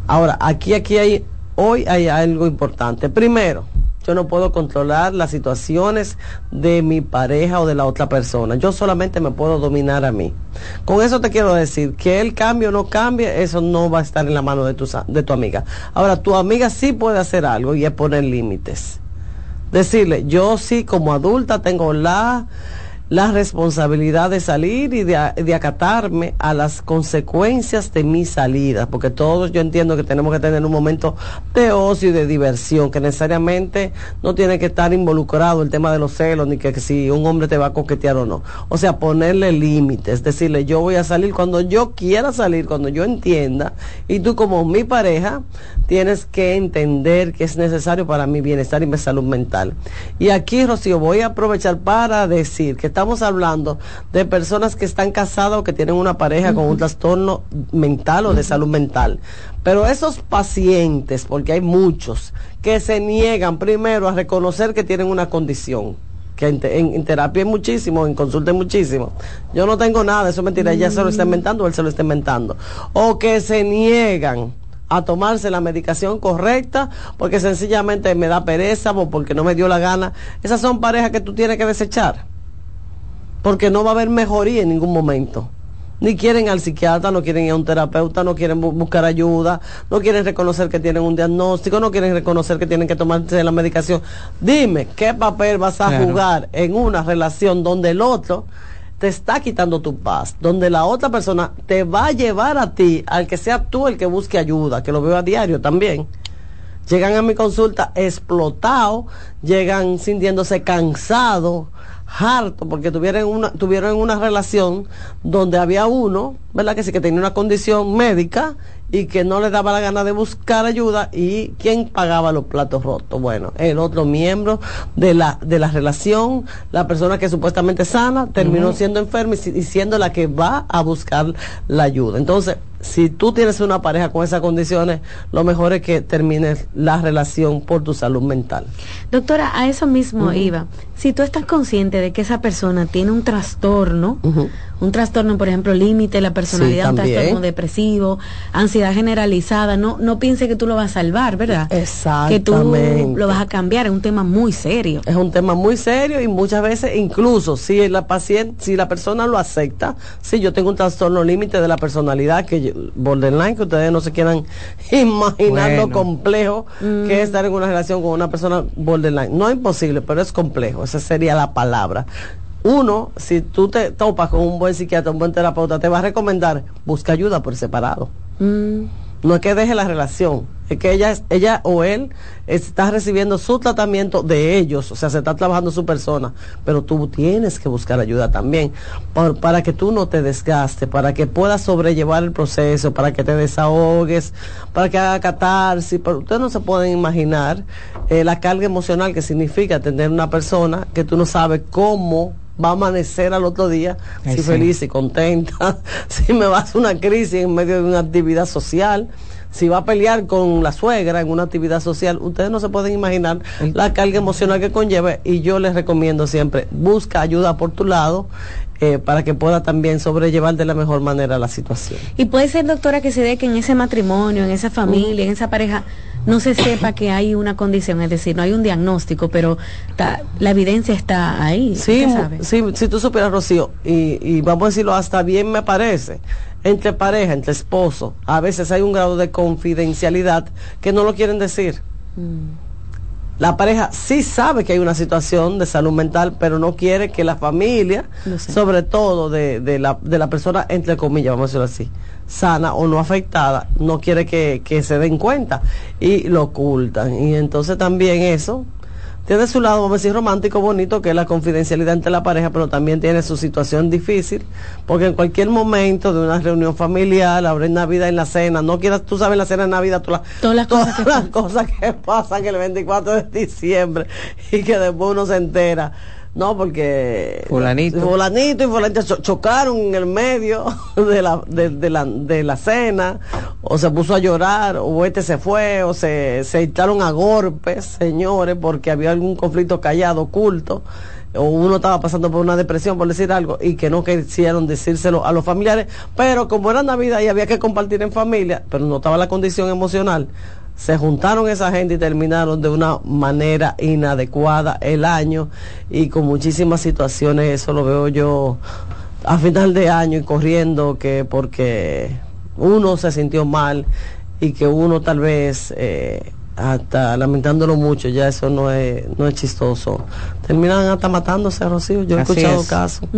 Ahora, aquí, aquí hay hoy hay algo importante. Primero, yo no puedo controlar las situaciones de mi pareja o de la otra persona. Yo solamente me puedo dominar a mí. Con eso te quiero decir que el cambio o no cambie, eso no va a estar en la mano de tu, de tu amiga. Ahora, tu amiga sí puede hacer algo y es poner límites. Decirle, yo sí como adulta tengo la la responsabilidad de salir y de, acatarme a las consecuencias de mi salida, porque todos yo entiendo que tenemos que tener un momento de ocio y de diversión, que necesariamente no tiene que estar involucrado el tema de los celos, ni que, si un hombre te va a coquetear o no. O sea, ponerle límites, decirle yo voy a salir cuando yo quiera salir, cuando yo entienda, y tú como mi pareja tienes que entender que es necesario para mi bienestar y mi salud mental. Y aquí, Rocío, voy a aprovechar para decir que está estamos hablando de personas que están casadas o que tienen una pareja con un trastorno mental o de salud mental. Pero esos pacientes, porque hay muchos, que se niegan primero a reconocer que tienen una condición que en, terapia es muchísimo, en consulta es muchísimo. Yo no tengo nada, eso es mentira, ella se lo está mm. inventando o él se lo está inventando. O que se niegan a tomarse la medicación correcta porque sencillamente me da pereza o porque no me dio la gana. Esas son parejas que tú tienes que desechar porque no va a haber mejoría en ningún momento. Ni quieren al psiquiatra, no quieren ir a un terapeuta, no quieren buscar ayuda, no quieren reconocer que tienen un diagnóstico, no quieren reconocer que tienen que tomarse la medicación. Dime, ¿qué papel vas a jugar en una relación donde el otro te está quitando tu paz, donde la otra persona te va a llevar a ti, al que sea tú el que busque ayuda, que lo veo a diario también? Llegan a mi consulta explotados, llegan sintiéndose cansados, harto porque tuvieron una, tuvieron una relación donde había uno, ¿verdad? Que sí que tenía una condición médica y que no le daba la gana de buscar ayuda y quién pagaba los platos rotos. Bueno, el otro miembro de la, de la relación, la persona que supuestamente sana, terminó siendo enferma y siendo la que va a buscar la ayuda. Entonces, si tú tienes una pareja con esas condiciones, lo mejor es que termines la relación por tu salud mental. Doctora, a eso mismo iba. Si tú estás consciente de que esa persona tiene un trastorno, un trastorno, por ejemplo, límite la personalidad, un trastorno depresivo, ansiedad generalizada, no, no piense que tú lo vas a salvar, ¿verdad? Exactamente. Que tú lo vas a cambiar, es un tema muy serio. Es un tema muy serio y muchas veces, incluso si la paciente, si la persona lo acepta, si yo tengo un trastorno límite de la personalidad, que borderline, que ustedes no se quieran imaginar lo complejo que es mm. estar en una relación con una persona borderline. No es imposible, pero es complejo, esa sería la palabra uno, si tú te topas con un buen psiquiatra, un buen terapeuta, te va a recomendar, busca ayuda por separado. Mm. No es que deje la relación, que ella, ella o él está recibiendo su tratamiento de ellos, o sea, se está trabajando su persona, pero tú tienes que buscar ayuda también para que tú no te desgastes, para que puedas sobrellevar el proceso, para que te desahogues, para que haga catarsis. Pero ustedes no se pueden imaginar eh, la carga emocional que significa tener una persona que tú no sabes cómo va a amanecer al otro día, si feliz y contenta, si me va a una crisis en medio de una actividad social, si va a pelear con la suegra en una actividad social, ustedes no se pueden imaginar la carga emocional que conlleva y yo les recomiendo siempre, busca ayuda por tu lado eh, para que pueda también sobrellevar de la mejor manera la situación. Y puede ser, doctora, que se dé que en ese matrimonio, en esa familia, en esa pareja, no se sepa que hay una condición, es decir, no hay un diagnóstico, pero la evidencia está ahí. Sí, sí, si tú supieras, Rocío, y, y, vamos a decirlo, hasta bien me parece, entre pareja, entre esposos, a veces hay un grado de confidencialidad que no lo quieren decir. Mm. La pareja sí sabe que hay una situación de salud mental, pero no quiere que la familia, sobre todo de, de, la, de la persona, entre comillas, vamos a decirlo así, sana o no afectada, no quiere que, que se den cuenta y lo ocultan. Y entonces también eso tiene su lado, vamos a decir, romántico, bonito, que es la confidencialidad entre la pareja, pero también tiene su situación difícil, porque en cualquier momento de una reunión familiar, habrá Navidad en la cena, no quieras, tú sabes la cena de Navidad, todas, las, cosas que pasan. el 24 de diciembre y que después uno se entera no, porque fulanito, fulanito y fulanito chocaron en el medio de la, de, la, de la cena, o se puso a llorar, o este se fue, o se, se a golpes, señores, porque había algún conflicto callado, oculto, o uno estaba pasando por una depresión, por decir algo, y que no quisieron decírselo a los familiares, pero como era Navidad y había que compartir en familia, pero no estaba la condición emocional, se juntaron esa gente y terminaron de una manera inadecuada el año y con muchísimas situaciones, eso lo veo yo a final de año y corriendo que porque uno se sintió mal y que uno tal vez eh, hasta lamentándolo mucho, ya eso no es, no es chistoso. Terminan hasta matándose, Rocío. Yo he escuchado casos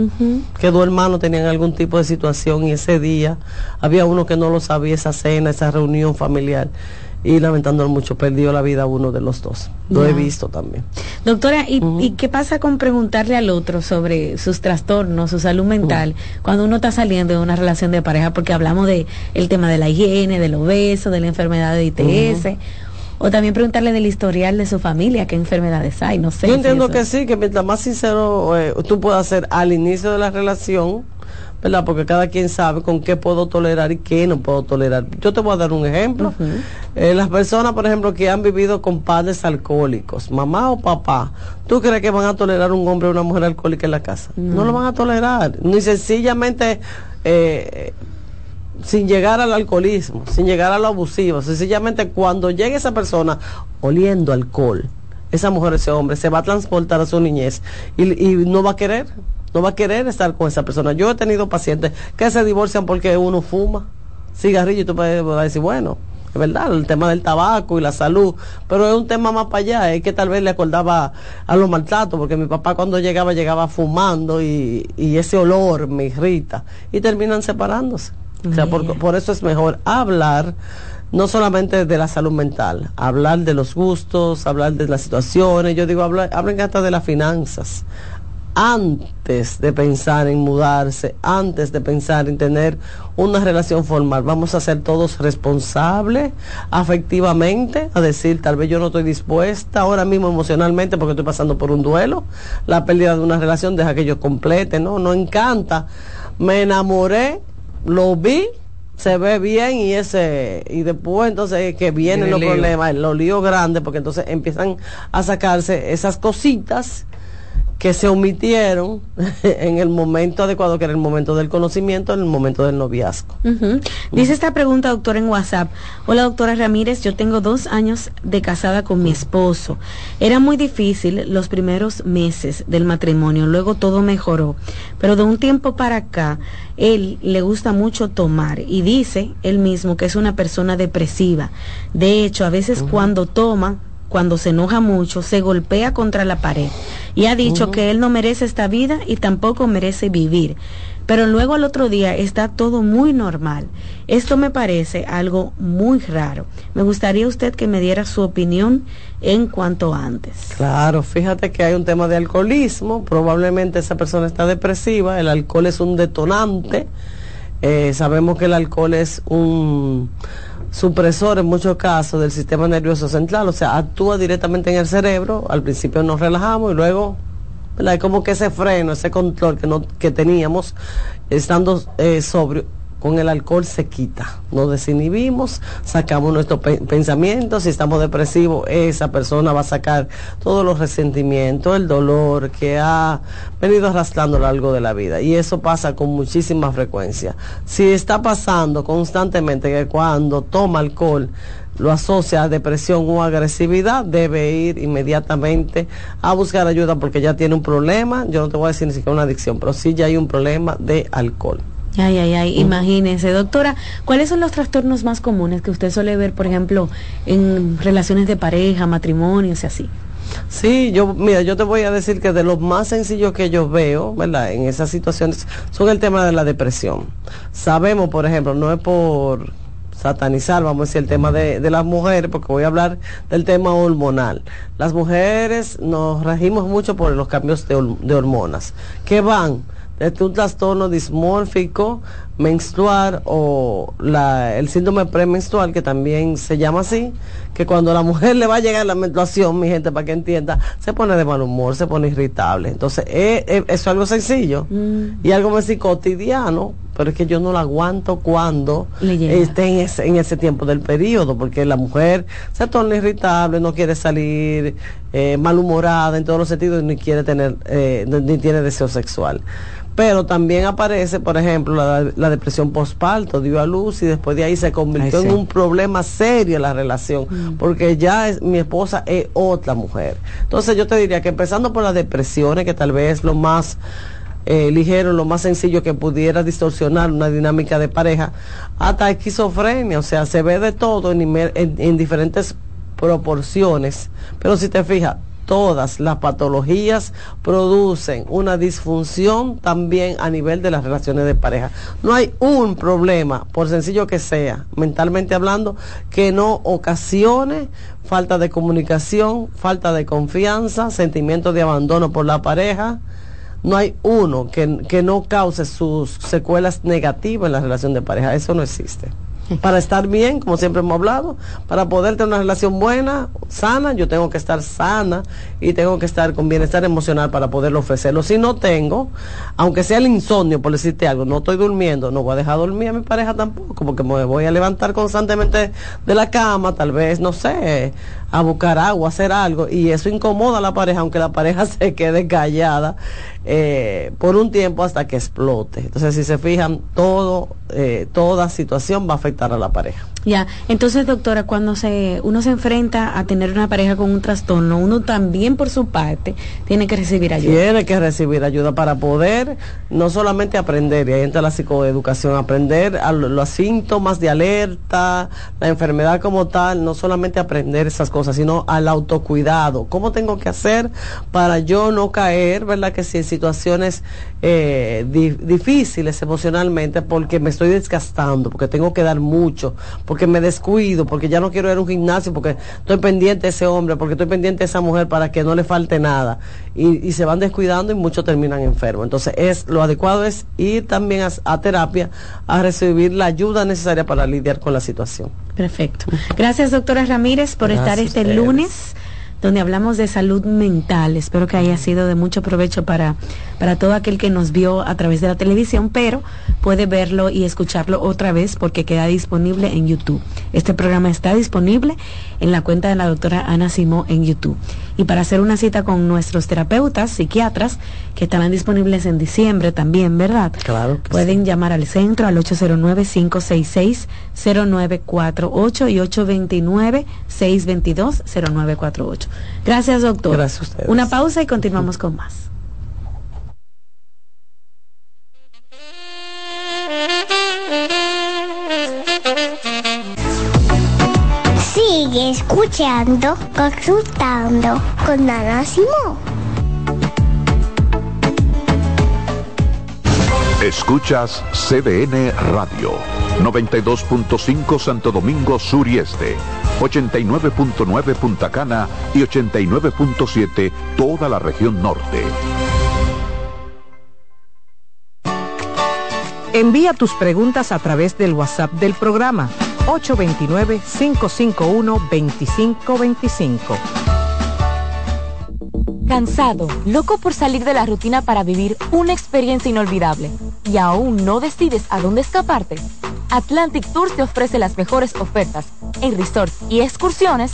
que dos hermanos tenían algún tipo de situación y ese día había uno que no lo sabía, esa cena, esa reunión familiar. Y lamentándolo mucho, perdió la vida uno de los dos. Lo he visto también. Doctora, ¿y, qué pasa con preguntarle al otro sobre sus trastornos, su salud mental, cuando uno está saliendo de una relación de pareja? Porque hablamos de el tema de la higiene, del obeso, de la enfermedad de ITS. O también preguntarle del historial de su familia, qué enfermedades hay, no sé. Yo entiendo que sí, que mientras más sincero eh, tú puedas ser al inicio de la relación, ¿verdad? Porque cada quien sabe con qué puedo tolerar y qué no puedo tolerar. Yo te voy a dar un ejemplo. Eh, las personas, por ejemplo, que han vivido con padres alcohólicos, mamá o papá, ¿tú crees que van a tolerar un hombre o una mujer alcohólica en la casa? No, lo van a tolerar. Ni sencillamente... Eh, sin llegar al alcoholismo, sin llegar a lo abusivo. Sencillamente cuando llegue esa persona oliendo alcohol, esa mujer, ese hombre, se va a transportar a su niñez y, no va a querer, no va a querer estar con esa persona. Yo he tenido pacientes que se divorcian porque uno fuma cigarrillo y tú puedes decir, bueno, es verdad, el tema del tabaco y la salud, pero es un tema más para allá, es que tal vez le acordaba a los maltratos, porque mi papá cuando llegaba llegaba fumando y, y ese olor me irrita y terminan separándose. O sea, por, eso es mejor hablar no solamente de la salud mental, hablar de los gustos, hablar de las situaciones, yo digo, hablar, hablen hasta de las finanzas, antes de pensar en mudarse, antes de pensar en tener una relación formal. Vamos a ser todos responsables afectivamente, a decir, tal vez yo no estoy dispuesta ahora mismo emocionalmente porque estoy pasando por un duelo. La pérdida de una relación deja que yo complete, ¿no? No encanta. Me enamoré lo vi, se ve bien y ese y después entonces que vienen los problemas, los líos grandes, porque entonces empiezan a sacarse esas cositas que se omitieron en el momento adecuado, que era el momento del conocimiento, en el momento del noviazgo. Dice esta pregunta, doctora, en WhatsApp. Hola, doctora Ramírez, yo tengo dos años de casada con mi esposo. Era muy difícil los primeros meses del matrimonio, luego todo mejoró. Pero de un tiempo para acá, él le gusta mucho tomar y dice él mismo que es una persona depresiva. De hecho, a veces cuando toma, cuando se enoja mucho, se golpea contra la pared y ha dicho que él no merece esta vida y tampoco merece vivir. Pero luego al otro día está todo muy normal. Esto me parece algo muy raro. Me gustaría usted que me diera su opinión en cuanto antes. Claro, fíjate que hay un tema de alcoholismo. Probablemente esa persona está depresiva. El alcohol es un detonante. Eh, sabemos que el alcohol es un supresor en muchos casos del sistema nervioso central, o sea, actúa directamente en el cerebro, al principio nos relajamos y luego ¿verdad? como que ese freno, ese control que, no, que teníamos estando eh, sobrio, con el alcohol se quita. Nos desinhibimos, sacamos nuestros pensamientos, si estamos depresivos, esa persona va a sacar todos los resentimientos, el dolor que ha venido arrastrando a lo largo de la vida. Y eso pasa con muchísima frecuencia. Si está pasando constantemente que cuando toma alcohol, lo asocia a depresión o agresividad, debe ir inmediatamente a buscar ayuda porque ya tiene un problema, yo no te voy a decir ni siquiera una adicción, pero sí ya hay un problema de alcohol. Ay, ay, ay, imagínense, doctora, ¿cuáles son los trastornos más comunes que usted suele ver, por ejemplo, en relaciones de pareja, matrimonios y así? Sí, yo, mira, yo te voy a decir que de los más sencillos que yo veo, ¿verdad? En esas situaciones son el tema de la depresión. Sabemos, por ejemplo, no es por satanizar, vamos a decir, el tema de, de las mujeres, porque voy a hablar del tema hormonal. Las mujeres nos regimos mucho por los cambios de, de hormonas, que van es un trastorno dismórfico menstrual o la, el síndrome premenstrual, que también se llama así, que cuando a la mujer le va a llegar la menstruación, mi gente, para que entienda, se pone de mal humor, se pone irritable. Entonces, eso es algo sencillo mm. y algo más cotidiano, pero es que yo no la aguanto cuando esté en ese, en ese tiempo del periodo, porque la mujer se torna irritable, no quiere salir eh, malhumorada en todos los sentidos, ni quiere tener, eh, ni tiene deseo sexual pero también aparece, por ejemplo, la, depresión postparto, dio a luz y después de ahí se convirtió en un problema serio la relación, mm. porque ya es, mi esposa es otra mujer. Entonces yo te diría que empezando por las depresiones, que tal vez es lo más eh, ligero, lo más sencillo que pudiera distorsionar una dinámica de pareja, hasta esquizofrenia, o sea, se ve de todo en, en diferentes proporciones, pero si te fijas, todas las patologías producen una disfunción también a nivel de las relaciones de pareja. No hay un problema, por sencillo que sea, mentalmente hablando, que no ocasione falta de comunicación, falta de confianza, sentimiento de abandono por la pareja. No hay uno que, que no cause sus secuelas negativas en la relación de pareja. Eso no existe para estar bien, como siempre hemos hablado, para poder tener una relación buena, sana, yo tengo que estar sana y tengo que estar con bienestar emocional para poderlo ofrecerlo. Si no tengo, aunque sea el insomnio, por decirte algo, no estoy durmiendo, no voy a dejar dormir a mi pareja tampoco, porque me voy a levantar constantemente de la cama, tal vez, no sé, a buscar agua, hacer algo, y eso incomoda a la pareja, aunque la pareja se quede callada eh, por un tiempo hasta que explote. Entonces, si se fijan, todo, eh, toda situación va a afectar a la pareja. Ya, entonces doctora, cuando se uno se enfrenta a tener una pareja con un trastorno, uno también por su parte tiene que recibir ayuda. Tiene que recibir ayuda para poder no solamente aprender, y ahí entra la psicoeducación, aprender a los síntomas de alerta, la enfermedad como tal, no solamente aprender esas cosas, sino al autocuidado. ¿Cómo tengo que hacer para yo no caer, verdad que si situaciones eh, difíciles emocionalmente, porque me estoy desgastando, porque tengo que dar mucho, porque me descuido, porque ya no quiero ir a un gimnasio, porque estoy pendiente de ese hombre, porque estoy pendiente de esa mujer para que no le falte nada. Y, se van descuidando y muchos terminan enfermos. Entonces, es, lo adecuado es ir también a, terapia a recibir la ayuda necesaria para lidiar con la situación. Perfecto. Gracias, doctora Ramírez, por estar este lunes donde hablamos de salud mental. Espero que haya sido de mucho provecho para, para todo aquel que nos vio a través de la televisión, pero puede verlo y escucharlo otra vez porque queda disponible en YouTube. Este programa está disponible en la cuenta de la doctora Ana Simó en YouTube. Y para hacer una cita con nuestros terapeutas, psiquiatras, que estarán disponibles en diciembre también, ¿verdad? Claro. Pueden llamar al centro al 809-566-0948 y 829-622-0948. Gracias, doctor. Gracias a ustedes. Una pausa y continuamos con más. Sigue escuchando, consultando con Ana Escuchas CDN Radio, 92.5 Santo Domingo Sur y Este, 89.9 Punta Cana y 89.7 toda la región norte. Envía tus preguntas a través del WhatsApp del programa 829-551-2525. Cansado, loco por salir de la rutina para vivir una experiencia inolvidable y aún no decides a dónde escaparte. Atlantic Tours te ofrece las mejores ofertas en resorts y excursiones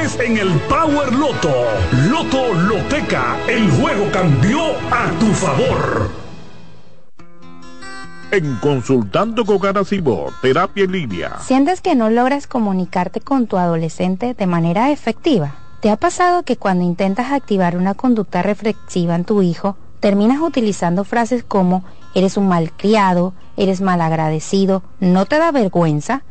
en el Power Loto. Loto Loteca, el juego cambió a tu favor. En Consultando con Garacimo, Terapia en Línea. ¿Sientes que no logras comunicarte con tu adolescente de manera efectiva? ¿Te ha pasado que cuando intentas activar una conducta reflexiva en tu hijo, terminas utilizando frases como eres un mal criado, eres mal agradecido, no te da vergüenza?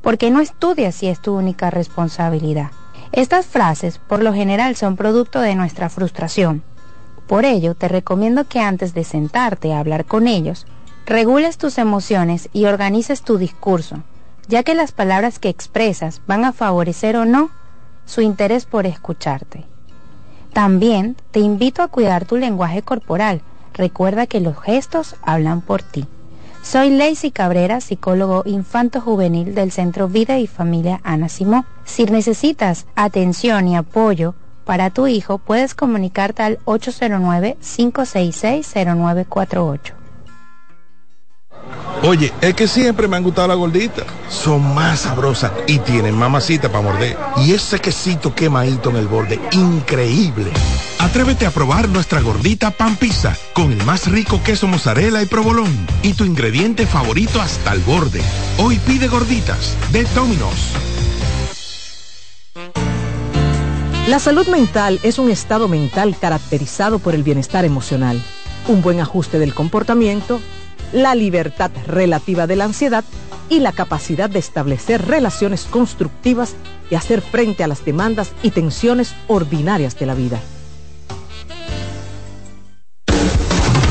¿Por qué no estudias si es tu única responsabilidad? Estas frases por lo general son producto de nuestra frustración. Por ello, te recomiendo que antes de sentarte a hablar con ellos, regules tus emociones y organices tu discurso, ya que las palabras que expresas van a favorecer o no su interés por escucharte. También te invito a cuidar tu lenguaje corporal. Recuerda que los gestos hablan por ti. Soy Lacey Cabrera, psicólogo infanto-juvenil del Centro Vida y Familia Ana Simó. Si necesitas atención y apoyo para tu hijo, puedes comunicarte al 809-566-0948. Oye, es que siempre me han gustado las gorditas. Son más sabrosas y tienen mamacita para morder. Y ese quesito quemadito en el borde, increíble. Atrévete a probar nuestra gordita pan pizza con el más rico queso mozzarella y provolón y tu ingrediente favorito hasta el borde. Hoy pide gorditas de Domino's. La salud mental es un estado mental caracterizado por el bienestar emocional, un buen ajuste del comportamiento, la libertad relativa de la ansiedad y la capacidad de establecer relaciones constructivas y hacer frente a las demandas y tensiones ordinarias de la vida.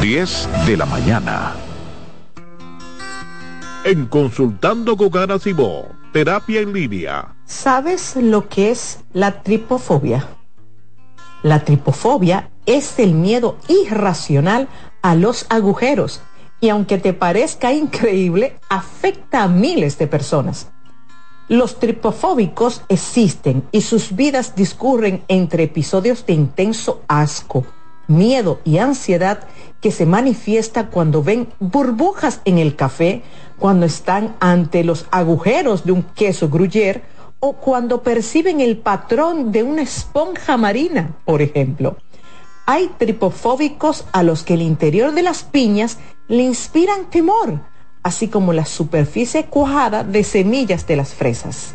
10 de la mañana. En Consultando con Ana terapia en línea. ¿Sabes lo que es la tripofobia? La tripofobia es el miedo irracional a los agujeros y aunque te parezca increíble, afecta a miles de personas. Los tripofóbicos existen y sus vidas discurren entre episodios de intenso asco, miedo y ansiedad que se manifiesta cuando ven burbujas en el café, cuando están ante los agujeros de un queso gruyere o cuando perciben el patrón de una esponja marina, por ejemplo. Hay tripofóbicos a los que el interior de las piñas le inspiran temor, así como la superficie cuajada de semillas de las fresas.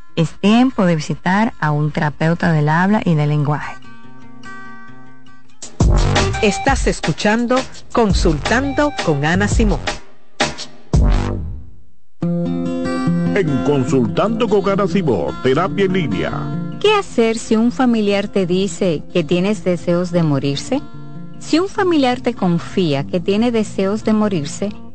es tiempo de visitar a un terapeuta del habla y del lenguaje. Estás escuchando Consultando con Ana Simón. En Consultando con Ana Simón, terapia en línea. ¿Qué hacer si un familiar te dice que tienes deseos de morirse? Si un familiar te confía que tiene deseos de morirse,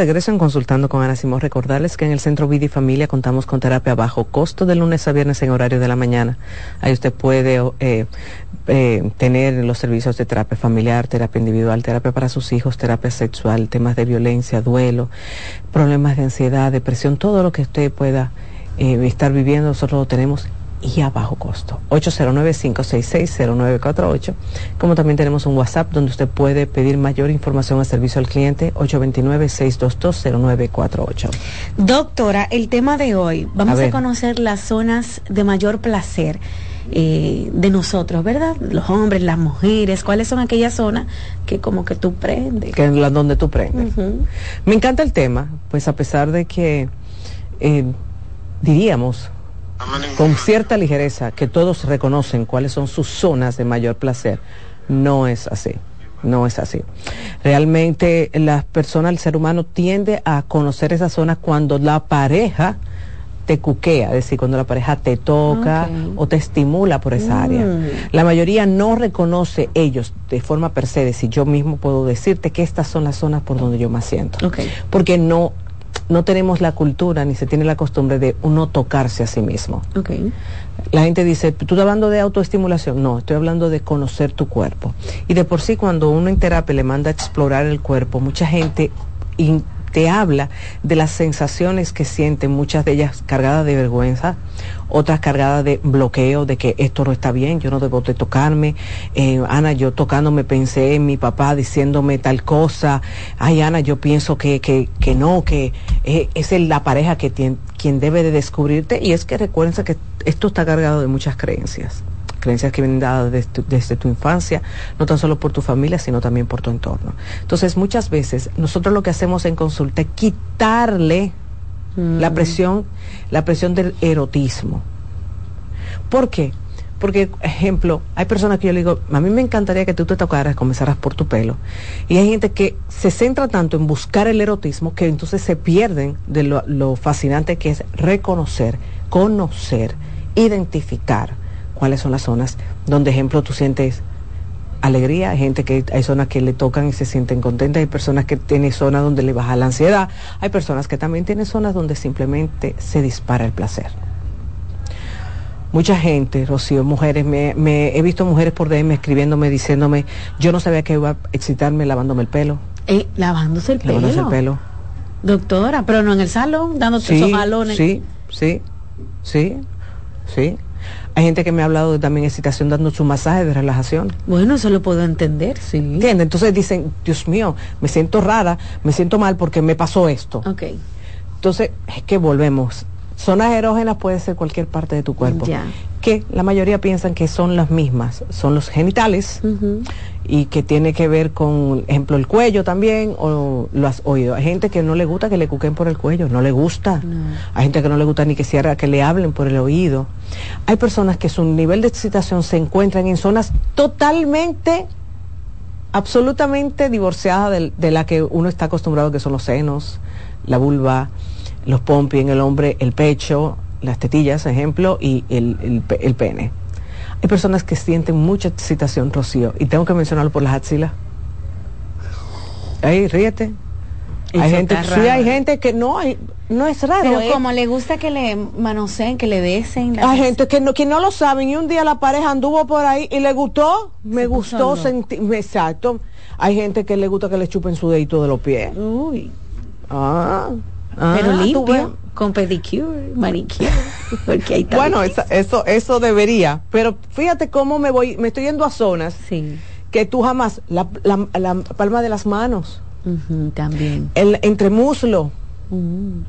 Regreso en Consultando con Ana Simón. Recordarles que en el Centro Vida y Familia contamos con terapia a bajo costo de lunes a viernes en horario de la mañana. Ahí usted puede eh, eh, tener los servicios de terapia familiar, terapia individual, terapia para sus hijos, terapia sexual, temas de violencia, duelo, problemas de ansiedad, depresión, todo lo que usted pueda eh, estar viviendo, nosotros lo tenemos y a bajo costo. 809-566-0948. Como también tenemos un WhatsApp donde usted puede pedir mayor información al servicio al cliente 829-622-0948. Doctora, el tema de hoy, vamos a, conocer las zonas de mayor placer. Eh, de nosotros, ¿verdad? Los hombres, las mujeres, ¿cuáles son aquellas zonas que como que tú prendes? Que la donde tú prendes. Me encanta el tema, pues a pesar de que eh, diríamos con cierta ligereza que todos reconocen cuáles son sus zonas de mayor placer. No es así. No es así. Realmente las personas, el ser humano tiende a conocer esas zonas cuando la pareja te cuquea, es decir, cuando la pareja te toca o te estimula por esa área. Mm. La mayoría no reconoce ellos de forma per se, si yo mismo puedo decirte que estas son las zonas por donde yo me siento. Porque no no tenemos la cultura ni se tiene la costumbre de uno tocarse a sí mismo. Okay. La gente dice, ¿tú estás hablando de autoestimulación? No, estoy hablando de conocer tu cuerpo. Y de por sí, cuando uno en terapia le manda a explorar el cuerpo, mucha gente te habla de las sensaciones que sienten, muchas de ellas cargadas de vergüenza, otras cargadas de bloqueo, de que esto no está bien, yo no debo de tocarme. Eh, Ana, yo tocándome pensé en mi papá diciéndome tal cosa. Ay, Ana, yo pienso que, que, que no, que eh, es la pareja que quien debe de descubrirte. Y es que recuerden que esto está cargado de muchas creencias creencias que vienen dadas desde tu, infancia, no tan solo por tu familia, sino también por tu entorno. Entonces, muchas veces nosotros lo que hacemos en consulta es quitarle la mm. presión, la presión del erotismo. ¿Por qué? Porque, ejemplo, hay personas que yo le digo, a mí me encantaría que tú te tocaras, comenzaras por tu pelo. Y hay gente que se centra tanto en buscar el erotismo que entonces se pierden de lo fascinante que es reconocer, conocer, identificar cuáles son las zonas donde, ejemplo, tú sientes alegría, hay gente que hay zonas que le tocan y se sienten contentas, hay personas que tienen zonas donde le baja la ansiedad, hay personas que también tienen zonas donde simplemente se dispara el placer. Mucha gente, Rocío, mujeres, me, he visto mujeres por DM escribiéndome, diciéndome, yo no sabía que iba a excitarme lavándome el pelo. Eh, lavándose el pelo. Lavándose el pelo. Doctora, pero no en el salón, dándote esos jalones. Sí, sí, sí, sí. Hay gente que me ha hablado de también excitación dando su masaje de relajación. Bueno, eso lo puedo entender, sí. ¿Entiendes? Entonces dicen, Dios mío, me siento rara, me siento mal porque me pasó esto. Ok. Entonces, es que volvemos. Zonas erógenas puede ser cualquier parte de tu cuerpo. Ya. Que la mayoría piensan que son las mismas. Son los genitales y que tiene que ver con, ejemplo, el cuello también, o lo has oído. Hay gente que no le gusta que le cuquen por el cuello, no le gusta. Hay gente que no le gusta ni que, sea, que le hablen por el oído. Hay personas que su nivel de excitación se encuentran en zonas totalmente, absolutamente divorciadas de, de la que uno está acostumbrado, que son los senos, la vulva, los pompis en el hombre, el pecho, las tetillas, ejemplo, y el, el, pene. Hay personas que sienten mucha excitación, Rocío, y tengo que mencionarlo por las axilas. Ahí, ríete. hay gente, sí, hay gente que no, hay, no es raro. Pero como le gusta que le manoseen, que le besen. Hay gente que no, que no lo saben y un día la pareja anduvo por ahí y le gustó, me gustó, sentir, exacto. Hay gente que le gusta que le chupen su dedito de los pies. Uy. Ah. pero ah, limpio, con pedicure, manicure, porque hay Bueno, eso, eso, debería, pero fíjate cómo me voy, me estoy yendo a zonas que tú jamás, la, palma de las manos, también, el entremuslo. Mm.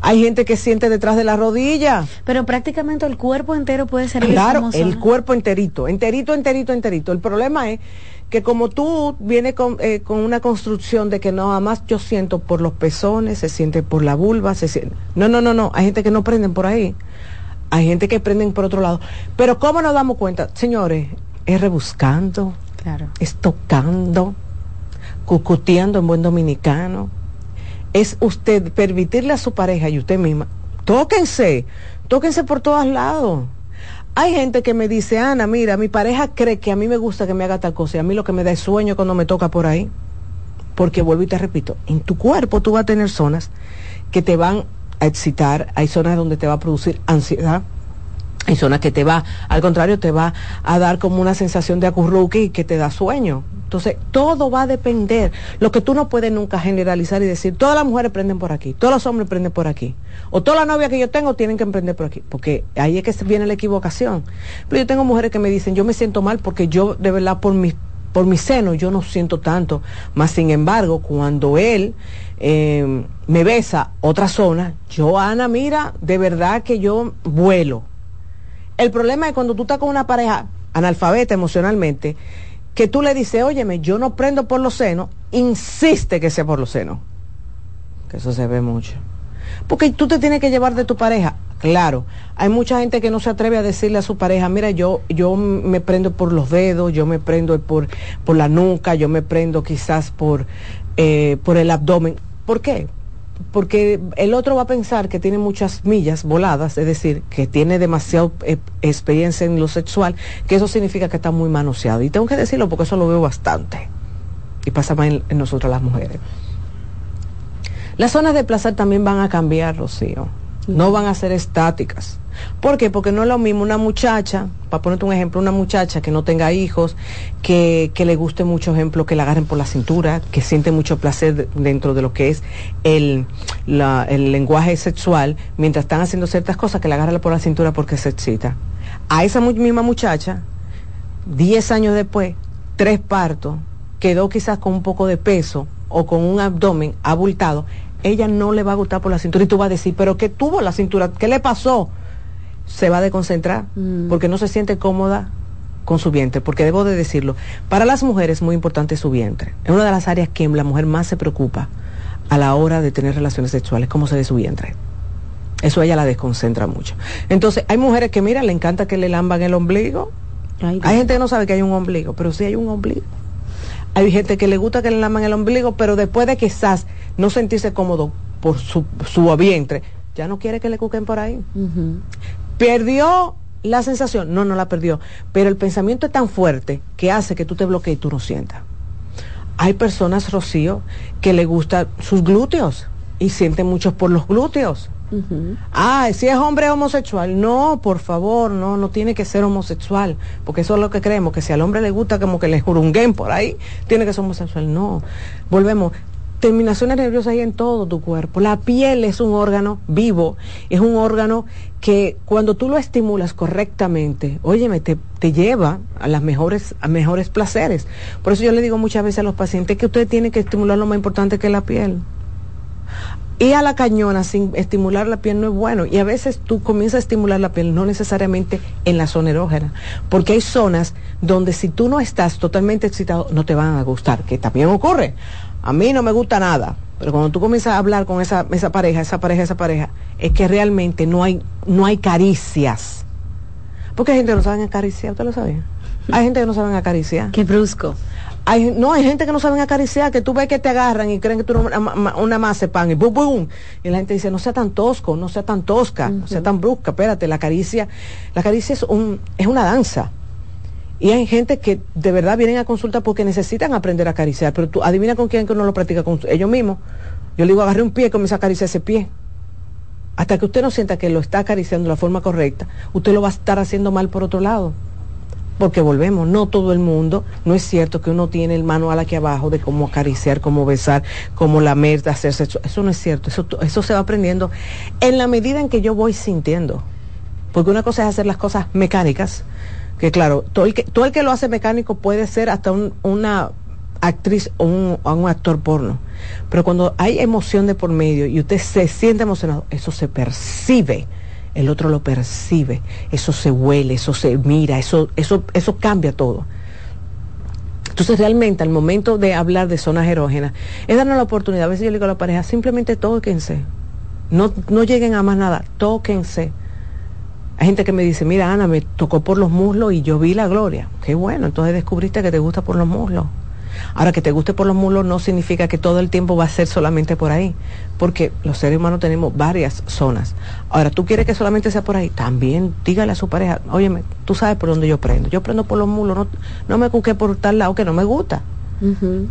Hay gente que siente detrás de la rodilla. Pero prácticamente el cuerpo entero puede ser Claro, el cuerpo enterito, enterito, enterito, enterito. El problema es que como tú vienes eh, con, una construcción de que nada más yo siento por los pezones, se siente por la vulva, se siente... No, no, no, no, hay gente que no prenden por ahí. Hay gente que prenden por otro lado. Pero ¿cómo nos damos cuenta? Señores, es rebuscando, claro. es tocando, cucuteando en buen dominicano. Es usted permitirle a su pareja y usted misma, tóquense, tóquense por todos lados hay gente que me dice, Ana, mira, mi pareja cree que a mí me gusta que me haga tal cosa y a mí lo que me da es sueño cuando me toca por ahí. Porque vuelvo y te repito, en tu cuerpo tú vas a tener zonas que te van a excitar, hay zonas donde te va a producir ansiedad, hay zonas que te va, al contrario, te va a dar como una sensación de acurruque y que te da sueño. Entonces, todo va a depender. Lo que tú no puedes nunca generalizar y decir, todas las mujeres prenden por aquí, todos los hombres prenden por aquí, o todas las novias que yo tengo tienen que emprender por aquí, porque ahí es que viene la equivocación. Pero yo tengo mujeres que me dicen, yo me siento mal porque yo, de verdad, por mi, por mi seno, yo no siento tanto. Más sin embargo, cuando él eh, me besa otra zona, yo, Ana, mira, de verdad que yo vuelo. El problema es cuando tú estás con una pareja analfabeta emocionalmente, que tú le dices, óyeme, yo no prendo por los senos, insiste que sea por los senos. Que eso se ve mucho. Porque tú te tienes que llevar de tu pareja. Claro, hay mucha gente que no se atreve a decirle a su pareja, mira, yo, yo me prendo por los dedos, yo me prendo por, por la nuca, yo me prendo quizás por, eh, por el abdomen. ¿Por qué? Porque el otro va a pensar que tiene muchas millas voladas, es decir, que tiene demasiada eh, experiencia en lo sexual, que eso significa que está muy manoseado. Y tengo que decirlo porque eso lo veo bastante. Y pasa más en, en nosotras las mujeres. Las zonas de placer también van a cambiar, Rocío no van a ser estáticas. ¿Por qué? Porque no es lo mismo una muchacha, para ponerte un ejemplo, una muchacha que no tenga hijos, que, le guste mucho, ejemplo, que la agarren por la cintura, que siente mucho placer dentro de lo que es el, el lenguaje sexual, mientras están haciendo ciertas cosas, que la agarren por la cintura porque se excita. A esa misma muchacha, 10 años después, tres partos, quedó quizás con un poco de peso o con un abdomen abultado, ella no le va a gustar por la cintura y tú vas a decir, pero ¿qué tuvo la cintura? ¿Qué le pasó? Se va a desconcentrar mm. porque no se siente cómoda con su vientre, porque debo de decirlo, para las mujeres es muy importante su vientre. Es una de las áreas que la mujer más se preocupa a la hora de tener relaciones sexuales, cómo se ve su vientre. Eso ella la desconcentra mucho. Entonces, hay mujeres que, mira, le encanta que le lamban el ombligo. hay gente que no sabe que hay un ombligo, pero sí hay un ombligo. Hay gente que le gusta que le laman el ombligo, pero después de quizás no sentirse cómodo por su, su vientre, ya no quiere que le cuquen por ahí. Perdió la sensación, no, no la perdió, pero el pensamiento es tan fuerte que hace que tú te bloquees y tú no sientas. Hay personas, Rocío, que le gustan sus glúteos y sienten mucho por los glúteos. Ah, si es hombre homosexual, no, por favor, no, no tiene que ser homosexual, porque eso es lo que creemos, que si al hombre le gusta como que le jurunguen por ahí, tiene que ser homosexual. No, volvemos, terminaciones nerviosas hay en todo tu cuerpo. La piel es un órgano vivo, es un órgano que cuando tú lo estimulas correctamente, óyeme, te, te lleva a las mejores, a mejores placeres. Por eso yo le digo muchas veces a los pacientes que ustedes tienen que estimular lo más importante que es la piel y a la cañona sin estimular la piel no es bueno. Y a veces tú comienzas a estimular la piel, no necesariamente en la zona erógena, porque hay zonas donde si tú no estás totalmente excitado, no te van a gustar, que también ocurre. A mí no me gusta nada, pero cuando tú comienzas a hablar con esa, esa pareja, esa pareja, esa pareja, es que realmente no hay, no hay caricias. Porque hay gente que no saben acariciar, ¿usted lo sabía? Hay gente que no saben acariciar. Qué brusco. Hay, no, hay gente que no saben acariciar, que tú ves que te agarran y creen que tú una, una masa de pan y bum, bum. Y la gente dice, no sea tan tosco, no sea tan tosca, no sea tan brusca, espérate, la caricia, la caricia es, un, es una danza. Y hay gente que de verdad vienen a consulta porque necesitan aprender a acariciar, pero tú adivina con quién que uno lo practica con ellos mismos. Yo le digo, agarré un pie y comienza a acariciar ese pie. Hasta que usted no sienta que lo está acariciando de la forma correcta, usted lo va a estar haciendo mal por otro lado porque volvemos, no todo el mundo, no es cierto que uno tiene el manual aquí abajo de cómo acariciar, cómo besar, cómo lamer, hacer sexo, eso no es cierto, eso, eso se va aprendiendo en la medida en que yo voy sintiendo, porque una cosa es hacer las cosas mecánicas, que claro, todo el que, todo el que lo hace mecánico puede ser hasta una actriz o un, o un actor porno, pero cuando hay emoción de por medio y usted se siente emocionado, eso se percibe el otro lo percibe, eso se huele, eso se mira, eso, eso, eso cambia todo. Entonces realmente al momento de hablar de zonas erógenas, es darnos la oportunidad, a veces yo le digo a la pareja, simplemente tóquense, no, no lleguen a más nada, tóquense. Hay gente que me dice, mira Ana, me tocó por los muslos y yo vi la gloria. Qué bueno, entonces descubriste que te gusta por los muslos. Ahora, que te guste por los muslos no significa que todo el tiempo va a ser solamente por ahí, porque los seres humanos tenemos varias zonas. Ahora, ¿tú quieres que solamente sea por ahí? También dígale a su pareja, óyeme, tú sabes por dónde yo prendo. Yo prendo por los muslos, no, me cuque por tal lado que no me gusta.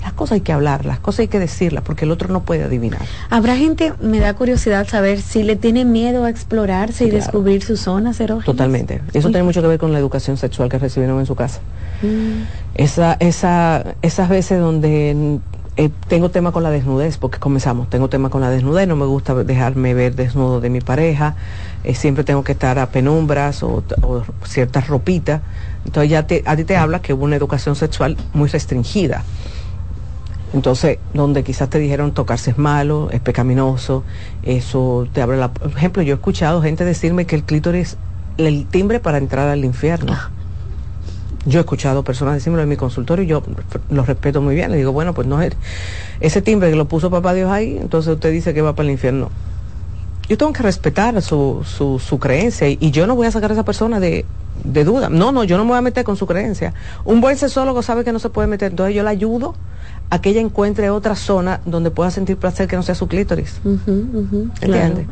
Las cosas hay que hablar, las cosas hay que decirlas, porque el otro no puede adivinar. Habrá gente, me da curiosidad saber si le tiene miedo a explorarse y descubrir sus zonas erógenas. Totalmente. Eso tiene mucho que ver con la educación sexual que recibieron en su casa. Mm. Esa, esa, esas veces donde eh, tengo tema con la desnudez, porque comenzamos, tengo tema con la desnudez, no me gusta dejarme ver desnudo de mi pareja, eh, siempre tengo que estar a penumbras o, o ciertas ropitas. Entonces ya te, a ti te habla que hubo una educación sexual muy restringida. Entonces, donde quizás te dijeron tocarse es malo, es pecaminoso, eso te abre la... Por ejemplo, yo he escuchado gente decirme que el clítoris es el timbre para entrar al infierno. Ah. Yo he escuchado personas decirme en mi consultorio y yo lo respeto muy bien. Le digo, bueno, pues no es ese timbre que lo puso papá Dios ahí, entonces usted dice que va para el infierno. Yo tengo que respetar su, su, su creencia y, y yo no voy a sacar a esa persona de, de duda. No, no, yo no me voy a meter con su creencia. Un buen sexólogo sabe que no se puede meter, entonces yo le ayudo a que ella encuentre otra zona donde pueda sentir placer que no sea su clítoris. ¿Entiendes?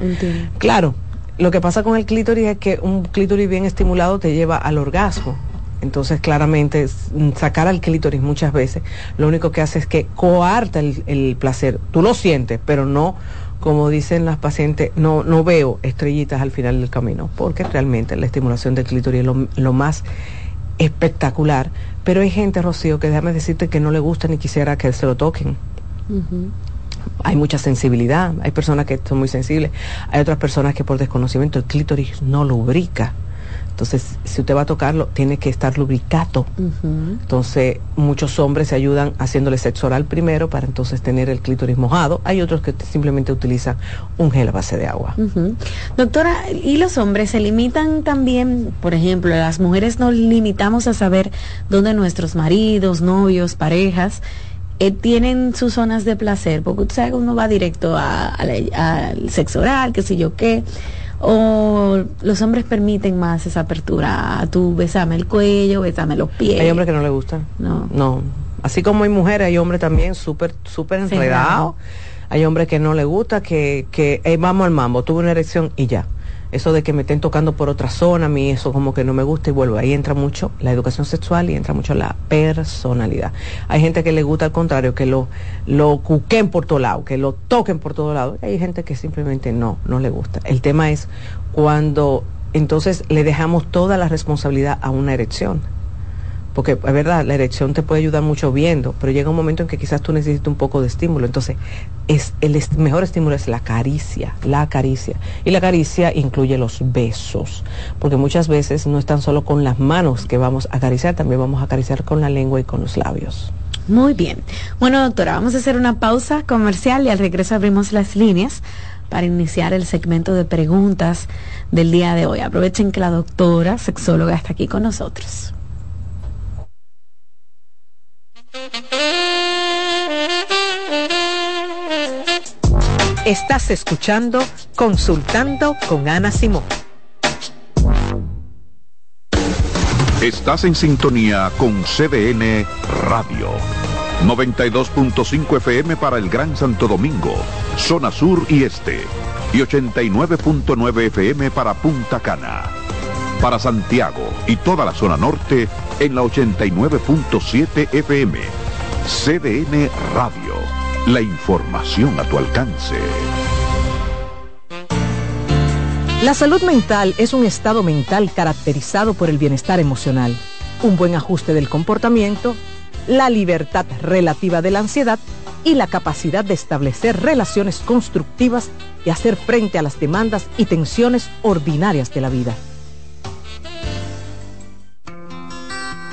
Claro, claro, lo que pasa con el clítoris es que un clítoris bien estimulado te lleva al orgasmo. Entonces, claramente, sacar al clítoris muchas veces, lo único que hace es que coarta el, el placer. Tú lo sientes, pero no como dicen las pacientes, no, no veo estrellitas al final del camino, porque realmente la estimulación del clítoris es lo, más espectacular. Pero hay gente, Rocío, que déjame decirte que no le gusta ni quisiera que se lo toquen. Hay mucha sensibilidad, hay personas que son muy sensibles, hay otras personas que por desconocimiento el clítoris no lubrica. Entonces, si usted va a tocarlo, tiene que estar lubricado. Entonces, muchos hombres se ayudan haciéndole sexo oral primero para entonces tener el clítoris mojado. Hay otros que simplemente utilizan un gel a base de agua. Doctora, ¿y los hombres se limitan también, por ejemplo, las mujeres nos limitamos a saber dónde nuestros maridos, novios, parejas, eh, tienen sus zonas de placer? Porque usted sabe que uno va directo al sexo oral, qué sé yo qué o los hombres permiten más esa apertura, tú besame el cuello, besame los pies. Hay hombres que no le gustan. No. No. Así como hay mujeres, hay hombres también súper, súper enredados. Hay hombres que no le gusta, que, que vamos al mambo, tuve una erección y ya eso de que me estén tocando por otra zona, a mí eso como que no me gusta y vuelvo. Ahí entra mucho la educación sexual y entra mucho la personalidad. Hay gente que le gusta al contrario, que lo, lo cuquen por todo lado, que lo toquen por todo lado. hay gente que simplemente no, no le gusta. El tema es cuando entonces le dejamos toda la responsabilidad a una erección porque es verdad, la erección te puede ayudar mucho viendo, pero llega un momento en que quizás tú necesitas un poco de estímulo. Entonces, es, el mejor estímulo es la caricia, la caricia. Y la caricia incluye los besos, porque muchas veces no es tan solo con las manos que vamos a acariciar, también vamos a acariciar con la lengua y con los labios. Muy bien. Bueno, doctora, vamos a hacer una pausa comercial y al regreso abrimos las líneas para iniciar el segmento de preguntas del día de hoy. Aprovechen que la doctora sexóloga está aquí con nosotros. Estás escuchando Consultando con Ana Simón. Estás en sintonía con CDN Radio. 92.5 FM para el Gran Santo Domingo, zona sur y este. Y 89.9 FM para Punta Cana. Para Santiago y toda la zona norte en la 89.7 FM. CDN Radio. La información a tu alcance. La salud mental es un estado mental caracterizado por el bienestar emocional, un buen ajuste del comportamiento, la libertad relativa de la ansiedad y la capacidad de establecer relaciones constructivas y hacer frente a las demandas y tensiones ordinarias de la vida.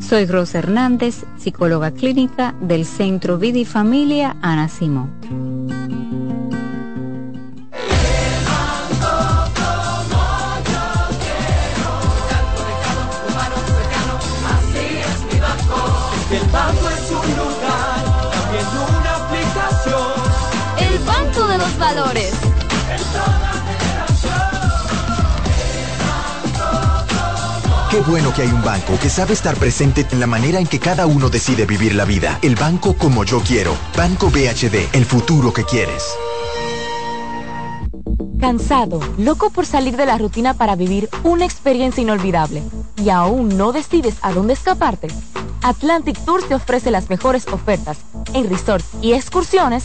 Soy Rosa Hernández, psicóloga clínica del Centro Vida y Familia Ana Simón. El banco es un lugar, también una aplicación. El Banco de los Valores. Qué bueno que hay un banco que sabe estar presente en la manera en que cada uno decide vivir la vida. El banco como yo quiero. Banco BHD, el futuro que quieres. Cansado, loco por salir de la rutina para vivir una experiencia inolvidable y aún no decides a dónde escaparte. Atlantic Tours te ofrece las mejores ofertas en resorts y excursiones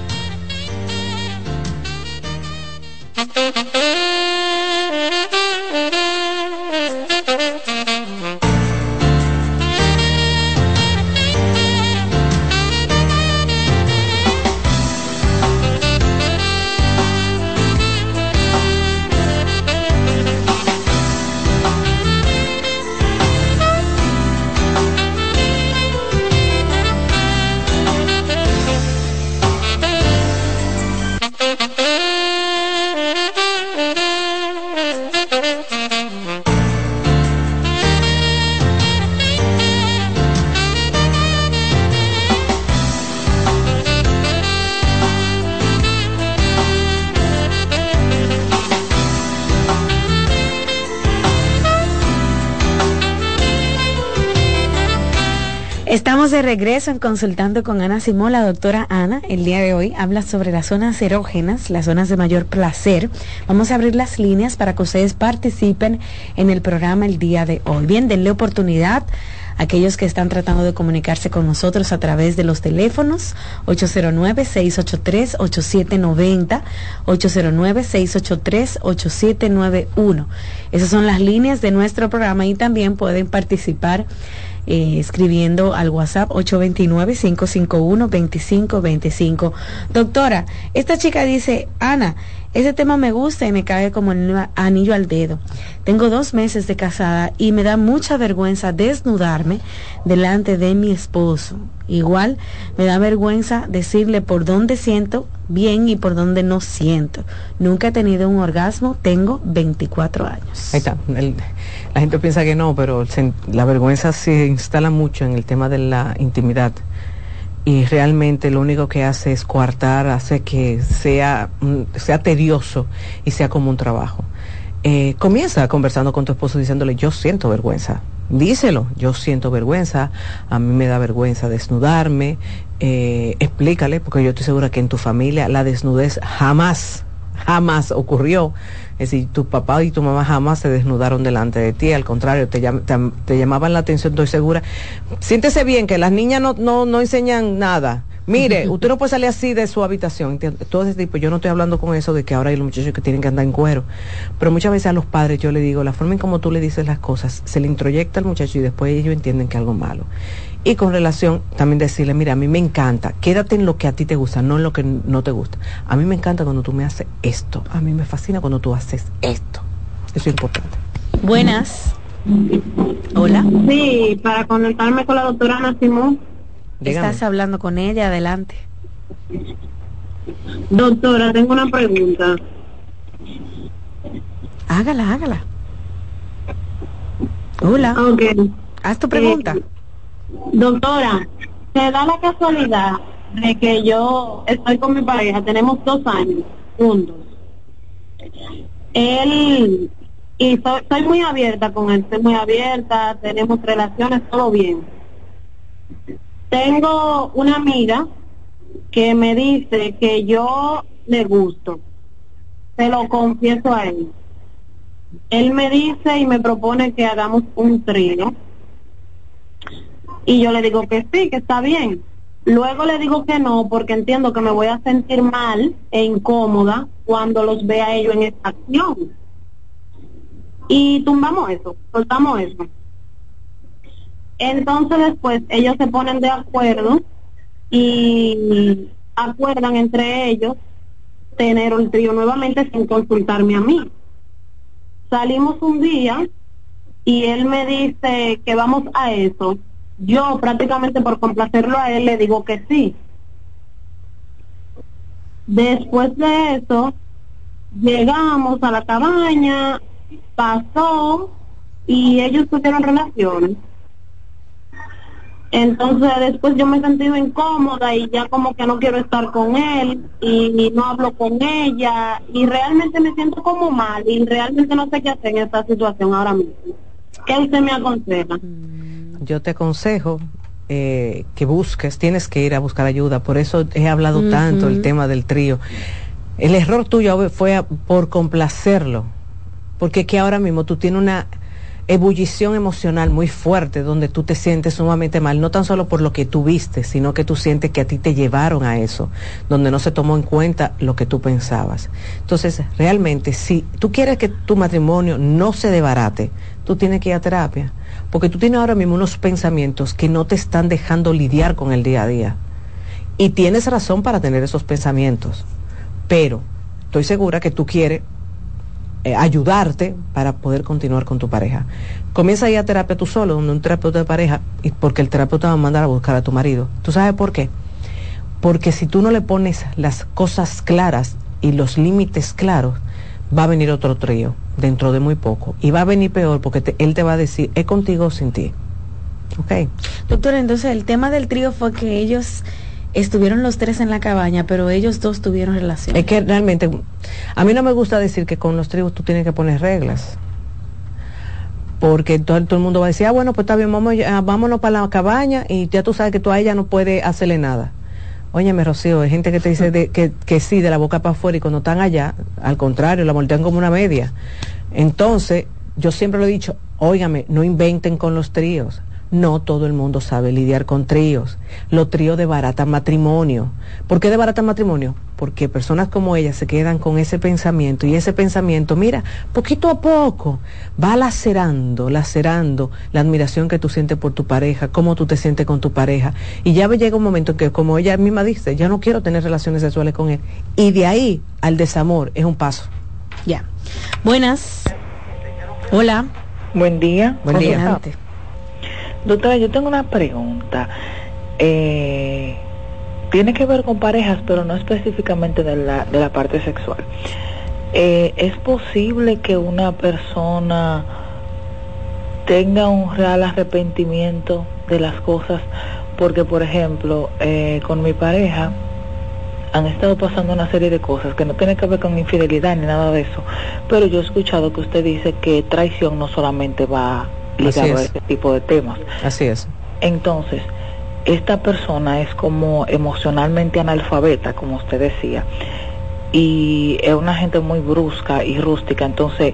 Regreso en Consultando con Ana Simón. La doctora Ana, el día de hoy, habla sobre las zonas erógenas, las zonas de mayor placer. Vamos a abrir las líneas para que ustedes participen en el programa el día de hoy. Bien, denle oportunidad a aquellos que están tratando de comunicarse con nosotros a través de los teléfonos 809-683-8790, 809-683-8791. Esas son las líneas de nuestro programa y también pueden participar eh, escribiendo al WhatsApp 829-551-2525. Doctora, esta chica dice, Ana, ese tema me gusta y me cae como el anillo al dedo. Tengo dos meses de casada y me da mucha vergüenza desnudarme delante de mi esposo. Igual me da vergüenza decirle por dónde siento bien y por dónde no siento. Nunca he tenido un orgasmo, tengo 24 años. Ahí está. la gente piensa que no, pero la vergüenza se instala mucho en el tema de la intimidad y realmente lo único que hace es coartar, hace que sea, sea tedioso y sea como un trabajo. Eh, comienza conversando con tu esposo diciéndole, yo siento vergüenza. Díselo, yo siento vergüenza, a mí me da vergüenza desnudarme, eh, explícale, porque yo estoy segura que en tu familia la desnudez jamás, jamás ocurrió. Es decir, tu papá y tu mamá jamás se desnudaron delante de ti, al contrario, te, te, llamaban la atención, estoy segura. Siéntese bien, que las niñas no, no, no enseñan nada. Mire, usted no puede salir así de su habitación. Todo ese tipo, yo no estoy hablando con eso de que ahora hay los muchachos que tienen que andar en cuero. Pero muchas veces a los padres yo le digo, la forma en como tú le dices las cosas, se le introyecta al muchacho y después ellos entienden que algo malo. Y con relación, también decirle, mira, a mí me encanta, quédate en lo que a ti te gusta, no en lo que no te gusta. A mí me encanta cuando tú me haces esto, a mí me fascina cuando tú haces esto. Eso es importante. Buenas. Hola. Sí, para conectarme con la doctora Ana Simón. Estás hablando con ella, adelante. Doctora, tengo una pregunta. Hágala, hágala. Hola. Ok. Haz tu pregunta. Eh, Doctora, se da la casualidad de que yo estoy con mi pareja, tenemos dos años juntos. Él, y soy, muy abierta con él, soy muy abierta, tenemos relaciones, todo bien. Tengo una amiga que me dice que yo le gusto, se lo confieso a él. Él me dice y me propone que hagamos un trío y yo le digo que sí, que está bien. Luego le digo que no porque entiendo que me voy a sentir mal e incómoda cuando los vea ellos en esta acción. Y tumbamos eso, soltamos eso. Entonces después ellos se ponen de acuerdo y acuerdan entre ellos tener el trío nuevamente sin consultarme a mí. Salimos un día y él me dice que vamos a eso. Yo prácticamente por complacerlo a él le digo que sí. Después de eso, llegamos a la cabaña, pasó y ellos tuvieron relaciones. Entonces después yo me he sentido incómoda y ya como que no quiero estar con él y, no hablo con ella y realmente me siento como mal y realmente no sé qué hacer en esta situación ahora mismo. ¿Qué usted me aconseja? Yo te aconsejo eh, que busques, tienes que ir a buscar ayuda, por eso he hablado tanto el tema del trío. El error tuyo fue por complacerlo, porque que ahora mismo tú tienes una ebullición emocional muy fuerte donde tú te sientes sumamente mal, no tan solo por lo que tú viste, sino que tú sientes que a ti te llevaron a eso, donde no se tomó en cuenta lo que tú pensabas. Entonces, realmente, si tú quieres que tu matrimonio no se debarate, tú tienes que ir a terapia, porque tú tienes ahora mismo unos pensamientos que no te están dejando lidiar con el día a día. Y tienes razón para tener esos pensamientos, pero estoy segura que tú quieres eh, ayudarte para poder continuar con tu pareja. Comienza a ir a terapia tú solo, donde un terapeuta de pareja, y porque el terapeuta va a mandar a buscar a tu marido. ¿Tú sabes por qué? Porque si tú no le pones las cosas claras y los límites claros, va a venir otro trío dentro de muy poco. Y va a venir peor porque él te va a decir, es contigo o sin ti. ¿Ok? Doctora, entonces el tema del trío fue que ellos estuvieron los tres en la cabaña, pero ellos dos tuvieron relación. Es que realmente, a mí no me gusta decir que con los tribus tú tienes que poner reglas. Porque todo, el mundo va a decir, ah, bueno, pues está bien, vamos, vámonos para la cabaña y ya tú sabes que tú a ella no puedes hacerle nada. Óyeme, Rocío, hay gente que te dice que, que sí, de la boca para afuera y cuando están allá, al contrario, la voltean como una media. Entonces, yo siempre lo he dicho, óigame, no inventen con los tríos no todo el mundo sabe lidiar con tríos. Los tríos de barata matrimonio. ¿Por qué de barata matrimonio? Porque personas como ella se quedan con ese pensamiento y ese pensamiento, mira, poquito a poco va lacerando, lacerando la admiración que tú sientes por tu pareja, cómo tú te sientes con tu pareja. Y ya llega un momento en que, como ella misma dice, ya no quiero tener relaciones sexuales con él. Y de ahí al desamor es un paso. Ya. Buenas. Hola. Buen día. Buen día. Doctora, yo tengo una pregunta. Eh, tiene que ver con parejas, pero no específicamente de la, de la parte sexual. Eh, ¿Es posible que una persona tenga un real arrepentimiento de las cosas? Porque, por ejemplo, eh, con mi pareja han estado pasando una serie de cosas que no tienen que ver con infidelidad ni nada de eso, pero yo he escuchado que usted dice que traición no solamente va ligado a este tipo de temas. Así es. Entonces, esta persona es como emocionalmente analfabeta, como usted decía, y es una gente muy brusca y rústica, entonces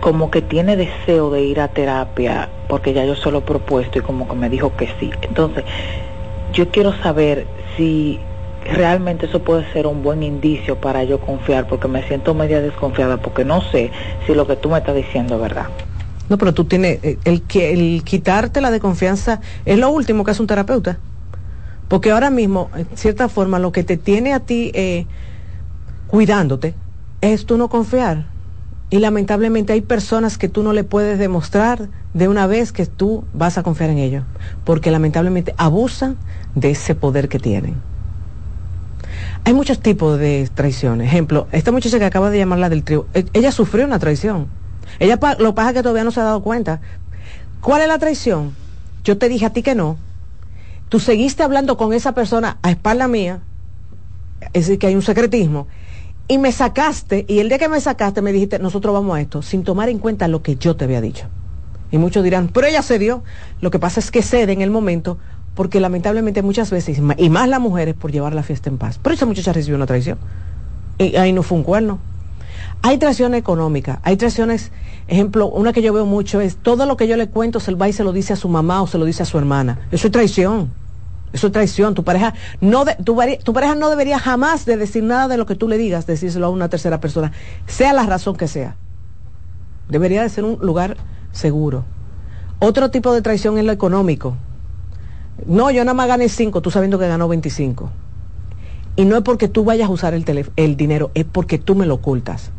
como que tiene deseo de ir a terapia, porque ya yo se lo he propuesto y como que me dijo que sí. Entonces, yo quiero saber si realmente eso puede ser un buen indicio para yo confiar, porque me siento media desconfiada, porque no sé si lo que tú me estás diciendo es verdad. No, pero tú tienes, eh, el, que el quitarte la de confianza es lo último que hace un terapeuta. Porque ahora mismo, en cierta forma, lo que te tiene a ti eh, cuidándote es tú no confiar. Y lamentablemente hay personas que tú no le puedes demostrar de una vez que tú vas a confiar en ellos. Porque lamentablemente abusan de ese poder que tienen. Hay muchos tipos de traiciones. Ejemplo, esta muchacha que acaba de llamarla del trío, e, ella sufrió una traición ella lo pasa que todavía no se ha dado cuenta. ¿Cuál es la traición? Yo te dije a ti que no. Tú seguiste hablando con esa persona a espalda mía, es decir, que hay un secretismo, y me sacaste, y el día que me sacaste me dijiste, nosotros vamos a esto, sin tomar en cuenta lo que yo te había dicho. Y muchos dirán, pero ella cedió. Lo que pasa es que cede en el momento, porque lamentablemente muchas veces, y más las mujeres, por llevar la fiesta en paz. Pero esa muchacha recibió una traición. Y ahí no fue un cuerno. Hay traiciones económicas, hay traiciones, ejemplo, una que yo veo mucho es todo lo que yo le cuento se va y se lo dice a su mamá o se lo dice a su hermana. Eso es traición. Eso es traición. Tu pareja no tu, pareja no debería jamás de decir nada de lo que tú le digas, decírselo a una tercera persona, sea la razón que sea. Debería de ser un lugar seguro. Otro tipo de traición es lo económico. No, yo nada más gané cinco, tú sabiendo que ganó 25. Y no es porque tú vayas a usar el, el dinero, es porque tú me lo ocultas.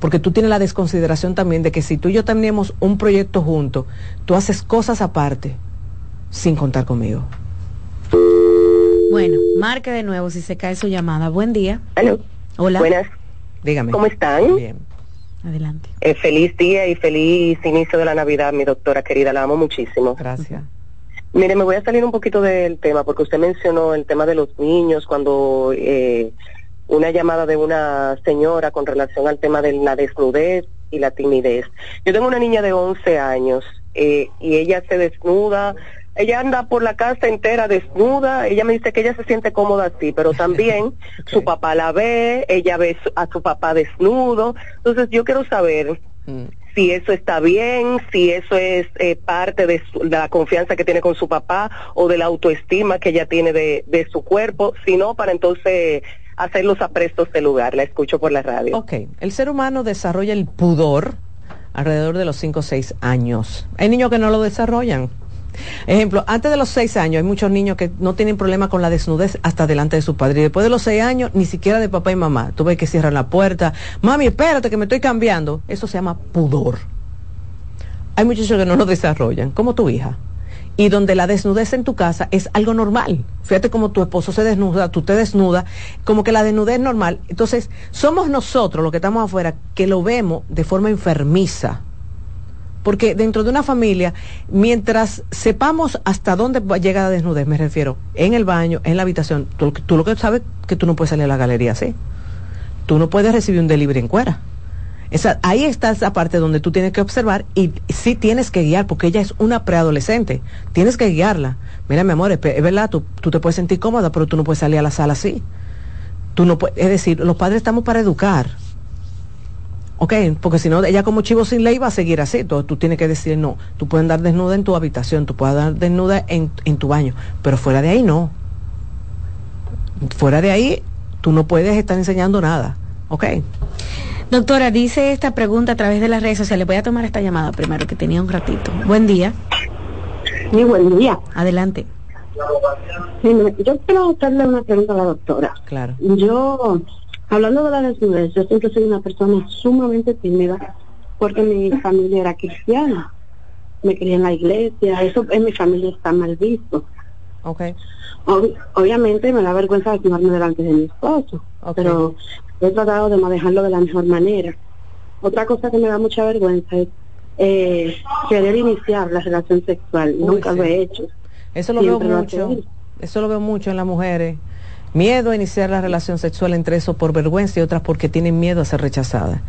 Porque tú tienes la desconsideración también de que si tú y yo tenemos un proyecto juntos, tú haces cosas aparte sin contar conmigo. Bueno, marque de nuevo si se cae su llamada. Buen día. Hola. Buenas. Dígame. ¿Cómo están? Bien. Adelante. Eh, feliz día y feliz inicio de la Navidad, mi doctora querida. La amo muchísimo. Gracias. Mire, me voy a salir un poquito del tema porque usted mencionó el tema de los niños cuando eh, una llamada de una señora con relación al tema de la desnudez y la timidez. Yo tengo una niña de 11 años eh, y ella se desnuda ella anda por la casa entera desnuda, ella me dice que ella se siente cómoda así, pero también su papá la ve, ella ve a su papá desnudo, entonces yo quiero saber mm. si eso está bien, si eso es eh, parte de, la confianza que tiene con su papá o de la autoestima que ella tiene de, de su cuerpo, si no, para entonces hacer los aprestos de lugar, la escucho por la radio. Ok, el ser humano desarrolla el pudor alrededor de los 5 o 6 años. Hay niños que no lo desarrollan Ejemplo, antes de los seis años hay muchos niños que no tienen problema con la desnudez hasta delante de su padre. Y después de los seis años, ni siquiera de papá y mamá. Tú ves que cierran la puerta. Mami, espérate que me estoy cambiando. Eso se llama pudor. Hay muchachos que no lo desarrollan, como tu hija. Y donde la desnudez en tu casa es algo normal. Fíjate como tu esposo se desnuda, tú te desnudas, como que la desnudez es normal. Entonces, somos nosotros los que estamos afuera que lo vemos de forma enfermiza porque dentro de una familia, mientras sepamos hasta dónde llega la desnudez, me refiero, en el baño, en la habitación, tú, lo que sabes que tú no puedes salir a la galería así. Tú no puedes recibir un delivery en cuera. Esa, ahí está esa parte donde tú tienes que observar y sí tienes que guiar, porque ella es una preadolescente. Tienes que guiarla. Mira, mi amor, es, verdad, tú, tú, te puedes sentir cómoda, pero tú no puedes salir a la sala así. Tú no puedes, es decir, los padres estamos para educar Ok, porque si no, ella como chivo sin ley va a seguir así. Entonces tú tienes que decir, no, tú puedes andar desnuda en tu habitación, tú puedes andar desnuda en, en tu baño, pero fuera de ahí no. Fuera de ahí, tú no puedes estar enseñando nada. Ok. Doctora, dice esta pregunta a través de las redes sociales. Voy a tomar esta llamada primero, que tenía un ratito. Buen día. Sí, buen día. Adelante. yo quiero hacerle una pregunta a la doctora. Claro. Yo Hablando de la desnudez, yo siempre soy una persona sumamente tímida porque mi familia era cristiana. Me crié en la iglesia, eso en mi familia está mal visto. Okay. obviamente me da vergüenza activarme delante de mi esposo, pero he tratado de manejarlo de la mejor manera. Otra cosa que me da mucha vergüenza es eh, querer iniciar la relación sexual. Nunca lo he hecho. Eso lo veo mucho. Eso lo veo mucho en las mujeres miedo a iniciar la relación sexual entre eso por vergüenza y otras porque tienen miedo a ser rechazadas.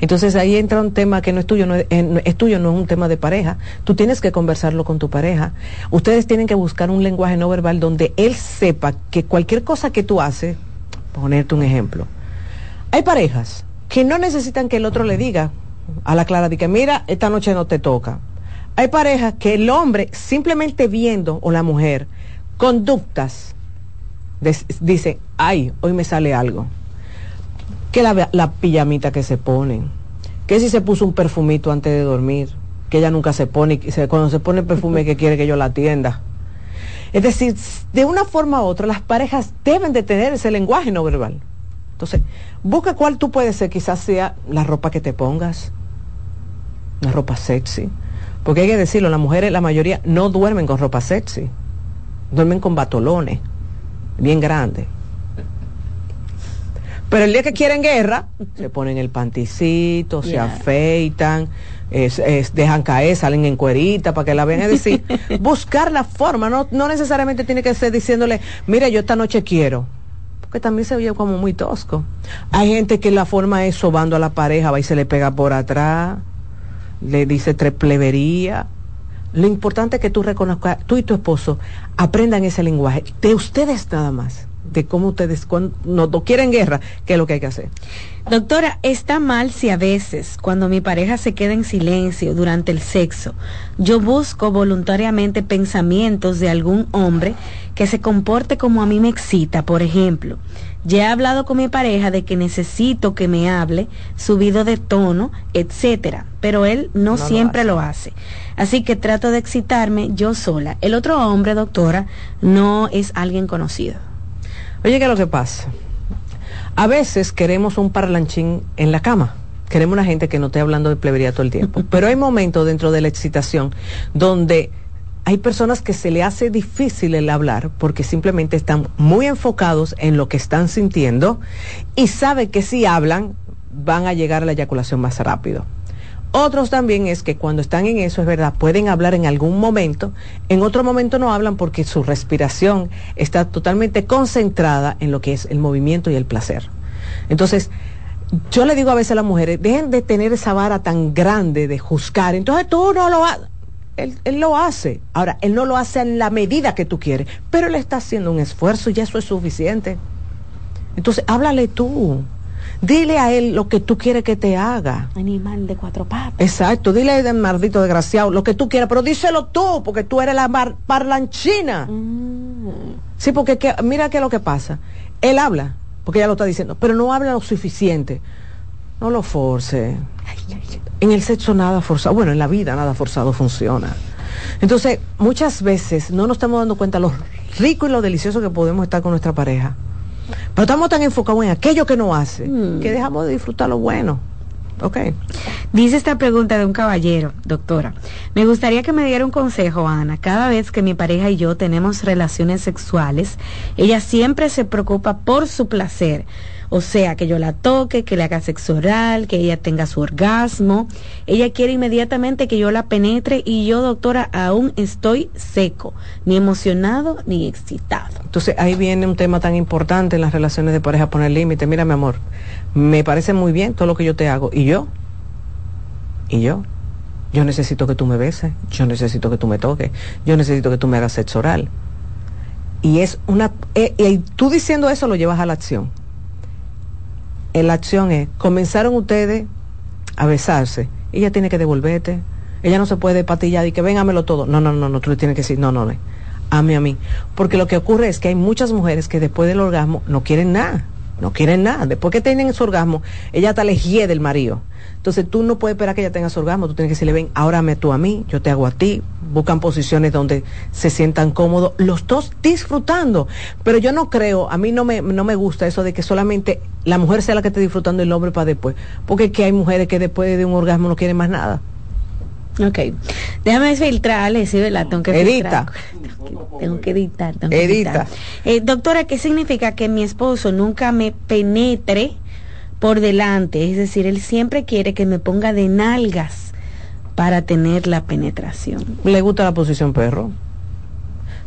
Entonces ahí entra un tema que no es tuyo, no es, tuyo, no es un tema de pareja. Tú tienes que conversarlo con tu pareja. Ustedes tienen que buscar un lenguaje no verbal donde él sepa que cualquier cosa que tú haces, ponerte un ejemplo. Hay parejas que no necesitan que el otro le diga a la clara de que mira, esta noche no te toca. Hay parejas que el hombre simplemente viendo o la mujer conductas dice, ay, hoy me sale algo. Que la, la pijamita que se ponen. Que si se puso un perfumito antes de dormir. Que ella nunca se pone. Cuando se pone perfume que quiere que yo la atienda. Es decir, de una forma u otra, las parejas deben de tener ese lenguaje no verbal. Entonces, busca cuál tú puedes ser, quizás sea la ropa que te pongas, la ropa sexy. Porque hay que decirlo, las mujeres, la mayoría, no duermen con ropa sexy, duermen con batolones bien grande. Pero el día que quieren guerra, se ponen el panticito, se afeitan, es, dejan caer, salen en cuerita para que la vean. Es decir, buscar la forma, no, no necesariamente tiene que ser diciéndole, mira, yo esta noche quiero. También se oye como muy tosco. Hay gente que la forma es sobando a la pareja, va y se le pega por atrás, le dice tres plebería. Lo importante es que tú reconozcas, tú y tu esposo aprendan ese lenguaje de ustedes nada más, de cómo ustedes cuando no, quieren guerra, qué es lo que hay que hacer. Doctora, está mal si a veces cuando mi pareja se queda en silencio durante el sexo, yo busco voluntariamente pensamientos de algún hombre que se comporte como a mí me excita, por ejemplo. Ya he hablado con mi pareja de que necesito que me hable subido de tono, etcétera, pero él no, siempre lo hace. Así que trato de excitarme yo sola. El otro hombre, doctora, no es alguien conocido. Oye, ¿qué es lo que pasa? A veces queremos un parlanchín en la cama. Queremos una gente que no esté hablando de plebería todo el tiempo. Pero hay momentos dentro de la excitación donde hay personas que se le hace difícil el hablar porque simplemente están muy enfocados en lo que están sintiendo y saben que si hablan van a llegar a la eyaculación más rápido. Otros también es que cuando están en eso, es verdad, pueden hablar en algún momento, en otro momento no hablan porque su respiración está totalmente concentrada en lo que es el movimiento y el placer. Entonces, yo le digo a veces a las mujeres, dejen de tener esa vara tan grande de juzgar, entonces tú no lo haces. Él, él, lo hace. Ahora, él no lo hace en la medida que tú quieres, pero él está haciendo un esfuerzo y eso es suficiente. Entonces, háblale tú. Dile a él lo que tú quieres que te haga. Animal de cuatro patas. Exacto, dile a él, maldito desgraciado, lo que tú quieras, pero díselo tú, porque tú eres la parlanchina. Mm. Sí, porque mira qué es lo que pasa. Él habla, porque ya lo está diciendo, pero no habla lo suficiente. No lo force. En el sexo nada forzado, bueno, en la vida nada forzado funciona. Entonces, muchas veces no nos estamos dando cuenta lo rico y lo delicioso que podemos estar con nuestra pareja. Pero estamos tan enfocados en aquello que no hace mm. que dejamos de disfrutar lo bueno. Ok. Dice esta pregunta de un caballero, doctora. Me gustaría que me diera un consejo, Ana. Cada vez que mi pareja y yo tenemos relaciones sexuales, ella siempre se preocupa por su placer o sea, que yo la toque, que le haga sexo oral, que ella tenga su orgasmo. Ella quiere inmediatamente que yo la penetre y yo, doctora, aún estoy seco, ni emocionado ni excitado. Entonces ahí viene un tema tan importante en las relaciones de pareja, poner límite. Mira, mi amor, me parece muy bien todo lo que yo te hago. ¿Y yo? ¿Y yo? Yo necesito que tú me beses, yo necesito que tú me toques, yo necesito que tú me hagas sexo oral. Y es una... Eh, y tú diciendo eso lo llevas a la acción la acción es, comenzaron ustedes a besarse, ella tiene que devolverte, ella no se puede patillar y que véngamelo todo. No, no, no, no, tú le tienes que decir, no, no, no, ame a mí. Porque lo que ocurre es que hay muchas mujeres que después del orgasmo no quieren nada, no quieren nada. Después que tienen su orgasmo, ella está lejía del marido. Entonces tú no puedes esperar que ella tenga su orgasmo, tú tienes que decirle, ven, ahora me tú a mí, yo te hago a ti, buscan posiciones donde se sientan cómodos, los dos disfrutando. Pero yo no creo, a mí no me, no me gusta eso de que solamente la mujer sea la que esté disfrutando el hombre para después, porque es hay mujeres que después de un orgasmo no quieren más nada. Ok, déjame filtrarle, sí, ¿verdad? Tengo que Edita. Tengo que editar. Tengo que Edita. Eh, doctora, ¿qué significa que mi esposo nunca me penetre por delante, es decir, él siempre quiere que me ponga de nalgas para tener la penetración. ¿Le gusta la posición perro?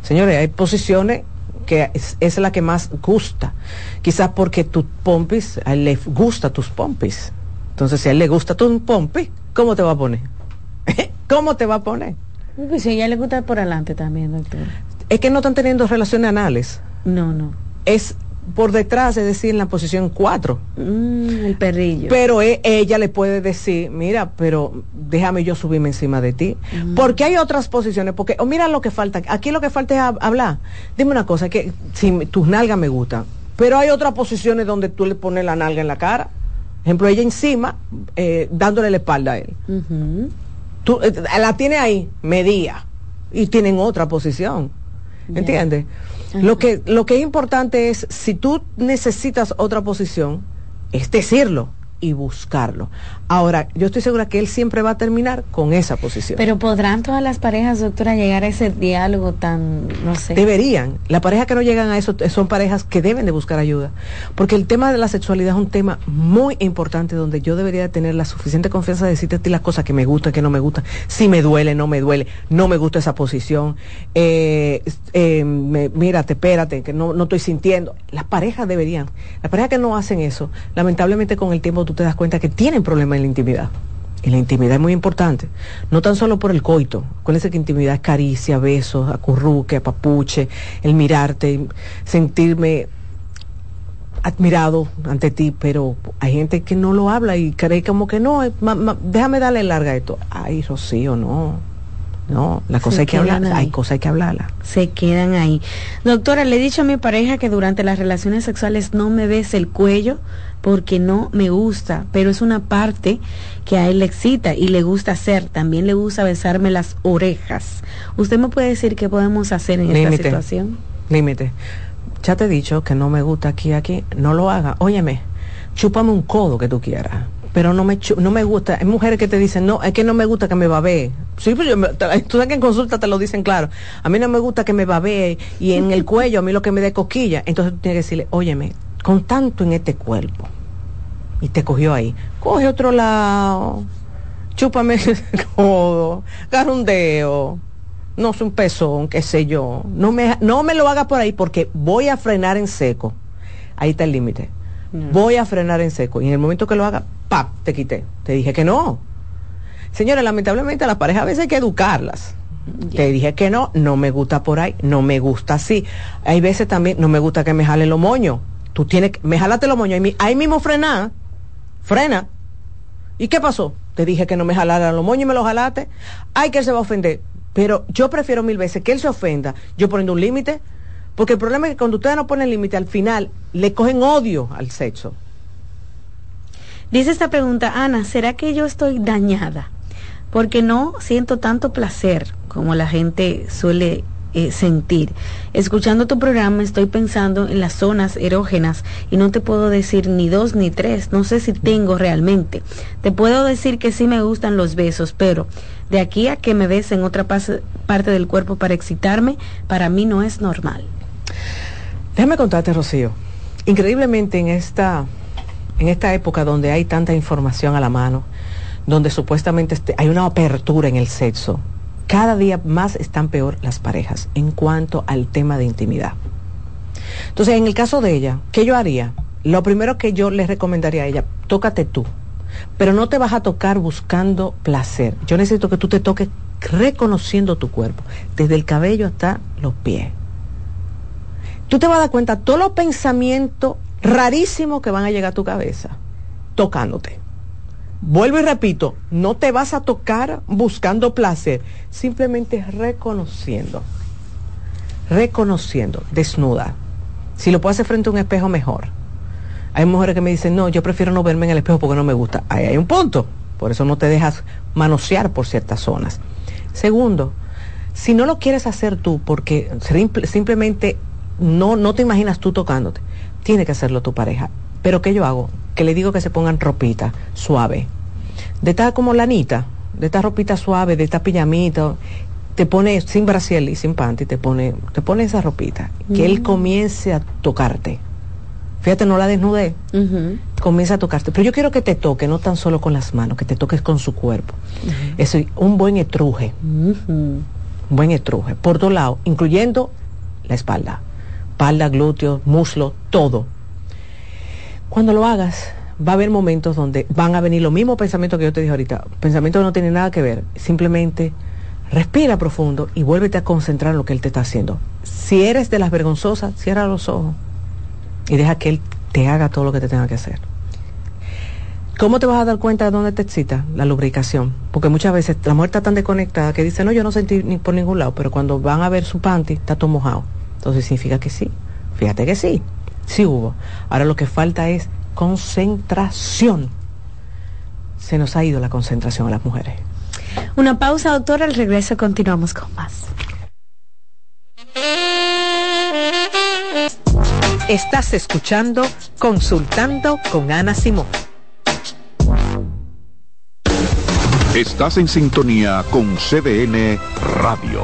Señores, hay posiciones que es, la que más gusta. Quizás porque tus pompis, a él le gusta tus pompis. Entonces, si a él le gusta tu pompis, ¿cómo te va a poner? ¿Cómo te va a poner? Pues si a ella le gusta por adelante también, doctor. Es que no están teniendo relaciones anales. No, no. Es por detrás, es decir, en la posición 4. Mm, el perrillo. Pero e, ella le puede decir, mira, pero déjame yo subirme encima de ti. Mm. Porque hay otras posiciones, porque, o mira lo que falta, aquí lo que falta es hablar. Dime una cosa, que si tus nalgas me gustan, pero hay otras posiciones donde tú le pones la nalga en la cara. Ejemplo, ella encima, eh, dándole la espalda a él. Tú, eh, la tiene ahí, medía, y tienen otra posición. ¿Entiendes? Lo que, lo que es importante es, si tú necesitas otra posición, es decirlo y buscarlo. Ahora, yo estoy segura que él siempre va a terminar con esa posición. Pero podrán todas las parejas, doctora, llegar a ese diálogo tan, no sé. Deberían. Las parejas que no llegan a eso son parejas que deben de buscar ayuda. Porque el tema de la sexualidad es un tema muy importante donde yo debería tener la suficiente confianza de decirte a ti las cosas que me gustan, que no me gustan, si me duele, no me duele, no me gusta esa posición, eh, eh, mírate, espérate, que no, no estoy sintiendo. Las parejas deberían. Las parejas que no hacen eso, lamentablemente con el tiempo tú te das cuenta que tienen problemas en la intimidad. Y la intimidad es muy importante, no tan solo por el coito. Acuérdense que intimidad es caricia, besos, acurruque, apapuche, el mirarte, sentirme admirado ante ti, pero hay gente que no lo habla y cree como que no, déjame darle larga a esto. Ay, Rocío, no. No, la cosa hay que hablar, hay cosas hay que hablarla. Se quedan ahí. Doctora, le he dicho a mi pareja que durante las relaciones sexuales no me bese el cuello porque no me gusta, pero es una parte que a él le excita y le gusta hacer. También le gusta besarme las orejas. ¿Usted me puede decir qué podemos hacer en esta situación? Límite. ya te he dicho que no me gusta aquí, aquí, no lo haga. Óyeme, chúpame un codo que tú quieras pero no me no me gusta. Hay mujeres que te dicen, no, es que no me gusta que me babee. Sí, pues yo, tú sabes que en consulta te lo dicen claro. A mí no me gusta que me babee y en el cuello a mí lo que me dé coquilla. Entonces tú tienes que decirle, óyeme, con tanto en este cuerpo, y te cogió ahí, coge otro lado, chúpame el codo, garundeo, no es un pezón, qué sé yo. No me, no me lo haga por ahí porque voy a frenar en seco. Ahí está el límite. Voy a frenar en seco. Y en el momento que lo haga, ¡pap! Te quité. Te dije que no. Señores, lamentablemente a las parejas a veces hay que educarlas. Te dije que no, no me gusta por ahí, no me gusta así. Hay veces también, no me gusta que me jale los moños. Tú tienes que, me jalaste los moños, ahí, mismo frena, frena. ¿Y qué pasó? Te dije que no me jalara los moños y me los jalaste. Ay, que él se va a ofender. Pero yo prefiero mil veces que él se ofenda, yo poniendo un límite, porque el problema es que cuando ustedes no ponen límite, al final le cogen odio al sexo. Dice esta pregunta, Ana, ¿será que yo estoy dañada? Porque no siento tanto placer como la gente suele eh, sentir. Escuchando tu programa estoy pensando en las zonas erógenas y no te puedo decir ni dos ni tres, no sé si tengo realmente. Te puedo decir que sí me gustan los besos, pero de aquí a que me besen otra parte del cuerpo para excitarme, para mí no es normal. Déjame contarte, Rocío. Increíblemente en esta, en esta época donde hay tanta información a la mano, donde supuestamente este, hay una apertura en el sexo, cada día más están peor las parejas en cuanto al tema de intimidad. Entonces, en el caso de ella, ¿qué yo haría? Lo primero que yo le recomendaría a ella, tócate tú, pero no te vas a tocar buscando placer. Yo necesito que tú te toques reconociendo tu cuerpo, desde el cabello hasta los pies tú te vas a dar cuenta todos los pensamientos rarísimos que van a llegar a tu cabeza tocándote. Vuelvo y repito, no te vas a tocar buscando placer, simplemente reconociendo, reconociendo, desnuda. Si lo puedes hacer frente a un espejo, mejor. Hay mujeres que me dicen, no, yo prefiero no verme en el espejo porque no me gusta. Ahí hay un punto. Por eso no te dejas manosear por ciertas zonas. Segundo, si no lo quieres hacer tú porque simplemente no, no te imaginas tú tocándote. Tiene que hacerlo tu pareja. Pero ¿qué yo hago? Que le digo que se pongan ropita suave. De esta como lanita, de esta ropita suave, de esta pijamita, te pone sin brasiel y sin panty, te pone, te pone esa ropita. Que él mm. comience a tocarte. Fíjate, no la desnudé. Comienza a tocarte. Pero yo quiero que te toque, no tan solo con las manos, que te toques con su cuerpo. Eso, un buen etruje. Un buen etruje. Por dos lados, incluyendo la espalda espalda, glúteos, muslo, todo. Cuando lo hagas, va a haber momentos donde van a venir los mismos pensamientos que yo te dije ahorita, pensamientos que no tienen nada que ver, simplemente respira profundo y vuélvete a concentrar en lo que él te está haciendo. Si eres de las vergonzosas, cierra los ojos y deja que él te haga todo lo que te tenga que hacer. ¿Cómo te vas a dar cuenta de dónde te excita? La lubricación. Porque muchas veces la mujer está tan desconectada que dice, no, yo no sentí ni por ningún lado, pero cuando van a ver su panty, está todo mojado. Entonces significa que sí. Fíjate que sí, sí hubo. Ahora lo que falta es concentración. Se nos ha ido la concentración a las mujeres. Una pausa, doctora, al regreso continuamos con más. Estás escuchando Consultando con Ana Simón. Estás en sintonía con CDN Radio.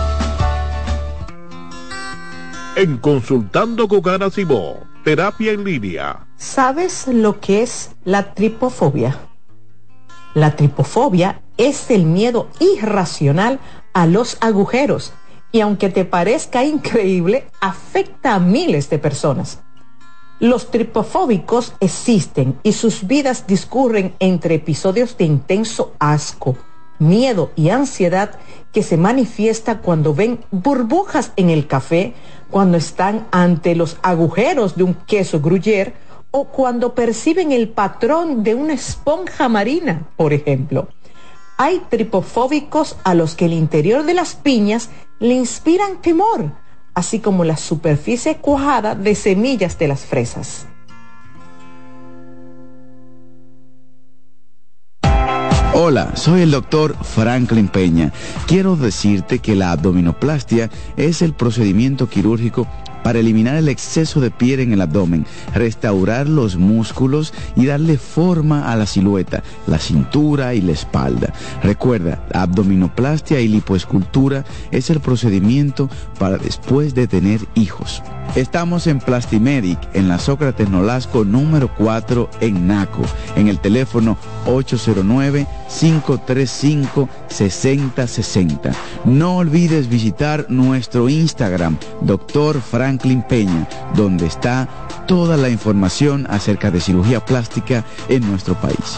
En Consultando con terapia en línea. ¿Sabes lo que es la tripofobia? La tripofobia es el miedo irracional a los agujeros y aunque te parezca increíble, afecta a miles de personas. Los tripofóbicos existen y sus vidas discurren entre episodios de intenso asco, miedo y ansiedad que se manifiesta cuando ven burbujas en el café, cuando están ante los agujeros de un queso gruyere o cuando perciben el patrón de una esponja marina, por ejemplo. Hay tripofóbicos a los que el interior de las piñas le inspiran temor, así como la superficie cuajada de semillas de las fresas. Hola, soy el doctor Franklin Peña. Quiero decirte que la abdominoplastia es el procedimiento quirúrgico para eliminar el exceso de piel en el abdomen, restaurar los músculos y darle forma a la silueta, la cintura y la espalda. Recuerda, abdominoplastia y lipoescultura es el procedimiento para después de tener hijos. Estamos en Plastimedic, en la Sócrates Nolasco número 4 en Naco, en el teléfono 809-535-6060. No olvides visitar nuestro Instagram, Dr. Franklin Peña, donde está toda la información acerca de cirugía plástica en nuestro país.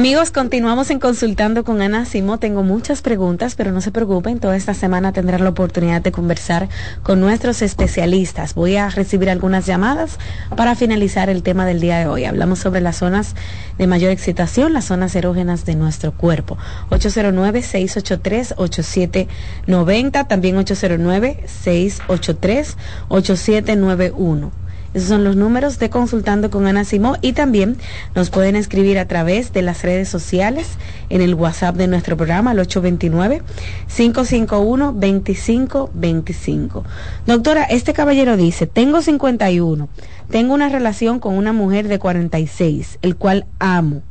Amigos, continuamos en Consultando con Ana Simo. Tengo muchas preguntas, pero no se preocupen, toda esta semana tendrán la oportunidad de conversar con nuestros especialistas. Voy a recibir algunas llamadas para finalizar el tema del día de hoy. Hablamos sobre las zonas de mayor excitación, las zonas erógenas de nuestro cuerpo. 809-683-8790, también 809-683-8791. Esos son los números de Consultando con Ana Simó y también nos pueden escribir a través de las redes sociales en el WhatsApp de nuestro programa al 829-551-2525. Doctora, este caballero dice, tengo 51, tengo una relación con una mujer de 46, el cual amo.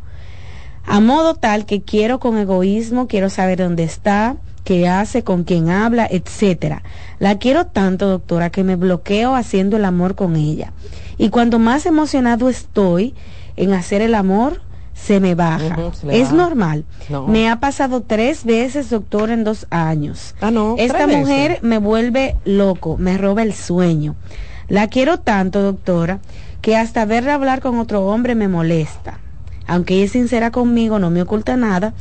A modo tal que quiero con egoísmo, quiero saber dónde está, qué hace, con quién habla, etcétera. La quiero tanto, doctora, que me bloqueo haciendo el amor con ella. Y cuando más emocionado estoy en hacer el amor, se me baja. es normal. Me ha pasado tres veces, doctora, en dos años. Ah, no. Esta mujer me vuelve loco, me roba el sueño. La quiero tanto, doctora, que hasta verla hablar con otro hombre me molesta. Aunque ella es sincera conmigo, no me oculta nada.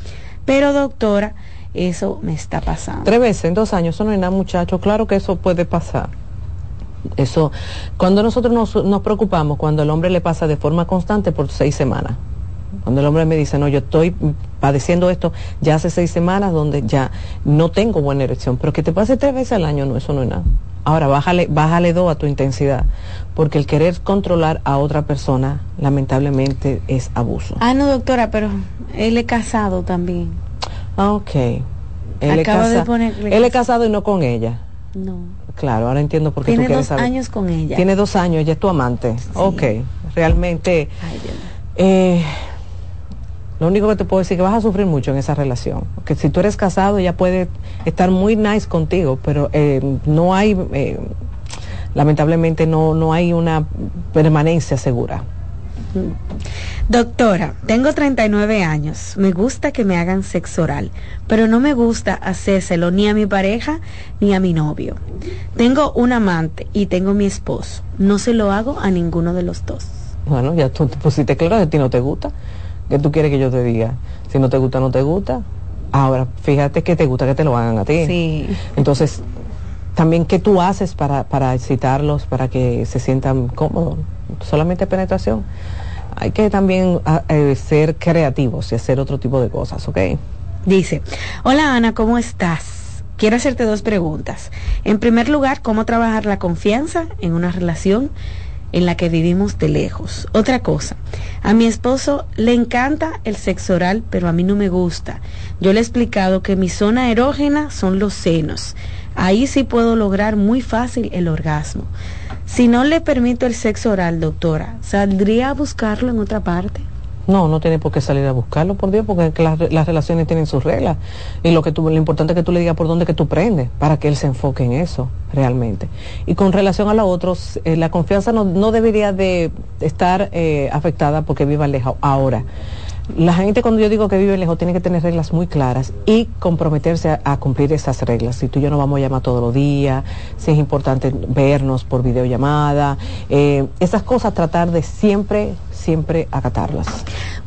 Pero, doctora, eso me está pasando. Tres veces en dos años, eso no es nada, muchacho. Claro que eso puede pasar. Eso, cuando nosotros nos, nos, preocupamos, cuando el hombre le pasa de forma constante por seis semanas. Cuando el hombre me dice, no, yo estoy padeciendo esto ya hace seis semanas donde ya no tengo buena erección, pero que te pase tres veces al año, no, eso no es nada. Ahora, bájale, bájale dos a tu intensidad, porque el querer controlar a otra persona, lamentablemente, es abuso. Ah, no, doctora, pero él es casado también. Ah, ok. Él, de ponerle él es casado y no con ella. No. Claro, ahora entiendo por qué Tiene dos años con ella. Tiene dos años, ella es tu amante. Ok, realmente... Ay, Dios. Eh, lo único que te puedo decir es que vas a sufrir mucho en esa relación. Porque si tú eres casado, ella puede estar muy nice contigo, pero eh, no hay, eh, lamentablemente, no, no hay una permanencia segura. Doctora, tengo 39 años. Me gusta que me hagan sexo oral, pero no me gusta hacérselo ni a mi pareja ni a mi novio. Tengo un amante y tengo mi esposo. No se lo hago a ninguno de los dos. Bueno, ya tú te pusiste claro, a ti no te gusta. ¿Qué tú quieres que yo te diga? Si no te gusta, no te gusta. Ahora, fíjate que te gusta que te lo hagan a ti. Sí. Entonces, también, ¿qué tú haces para, para excitarlos, para que se sientan cómodos? Solamente penetración. Hay que también ah, eh, ser creativos y hacer otro tipo de cosas, ¿ok? Dice, hola Ana, ¿cómo estás? Quiero hacerte dos preguntas. En primer lugar, ¿cómo trabajar la confianza en una relación? en la que vivimos de lejos. Otra cosa, a mi esposo le encanta el sexo oral, pero a mí no me gusta. Yo le he explicado que mi zona erógena son los senos. Ahí sí puedo lograr muy fácil el orgasmo. Si no le permito el sexo oral, doctora, ¿saldría a buscarlo en otra parte? No, no tiene por qué salir a buscarlo, por Dios, porque las, relaciones tienen sus reglas. Y lo que lo importante es que tú le digas por dónde que tú prendes, para que él se enfoque en eso, realmente. Y con relación a los otros, eh, la confianza no, no, debería de estar eh, afectada porque viva lejos ahora la gente cuando yo digo que vive lejos tiene que tener reglas muy claras y comprometerse a, cumplir esas reglas. Si tú y yo no vamos a llamar todos los días, si es importante vernos por videollamada, eh, esas cosas tratar de siempre, siempre acatarlas.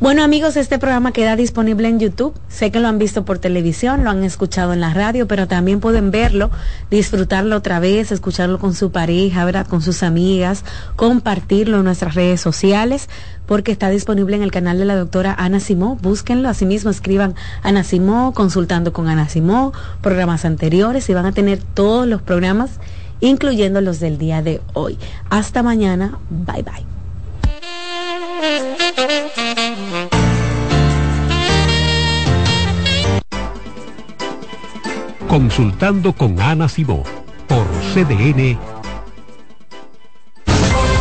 Bueno amigos, este programa queda disponible en YouTube. Sé que lo han visto por televisión, lo han escuchado en la radio, pero también pueden verlo, disfrutarlo otra vez, escucharlo con su pareja, ¿verdad? con sus amigas, compartirlo en nuestras redes sociales porque está disponible en el canal de la doctora Ana Simó. Búsquenlo, asimismo escriban Ana Simó, consultando con Ana Simó, programas anteriores y van a tener todos los programas, incluyendo los del día de hoy. Hasta mañana, bye bye. Consultando con Ana Simó por CDN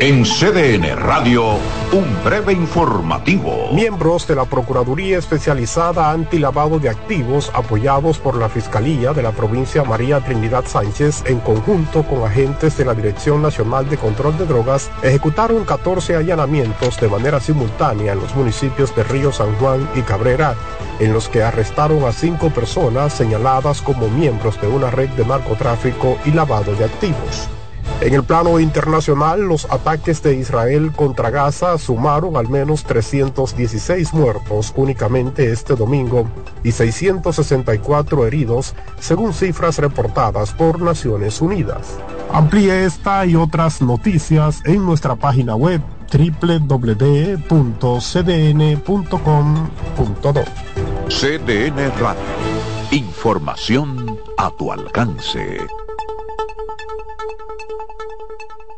En CDN Radio, un breve informativo. Miembros de la Procuraduría Especializada Antilavado de Activos, apoyados por la Fiscalía de la provincia María Trinidad Sánchez, en conjunto con agentes de la Dirección Nacional de Control de Drogas, ejecutaron 14 allanamientos de manera simultánea en los municipios de Río San Juan y Cabrera, en los que arrestaron a cinco personas señaladas como miembros de una red de narcotráfico y lavado de activos. En el plano internacional, los ataques de Israel contra Gaza sumaron al menos 316 muertos únicamente este domingo y 664 heridos, según cifras reportadas por Naciones Unidas. Amplíe esta y otras noticias en nuestra página web www.cdn.com.do. CDN Radio. Información a tu alcance. Thank you.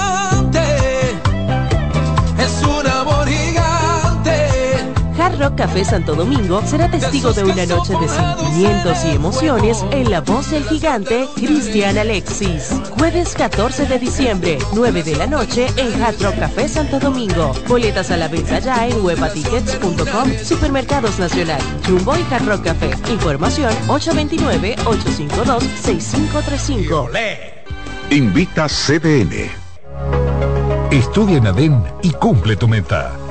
Rock Café Santo Domingo será testigo de una noche de sentimientos y emociones en la voz del gigante Cristian Alexis. Jueves 14 de diciembre, 9 de la noche en Hard Rock Café Santo Domingo. Boletas a la venta ya en webatickets.com, Supermercados Nacional, Jumbo y Hard Rock Café. Información 829-852-6535. Invita CDN. Estudia en ADEN y cumple tu meta.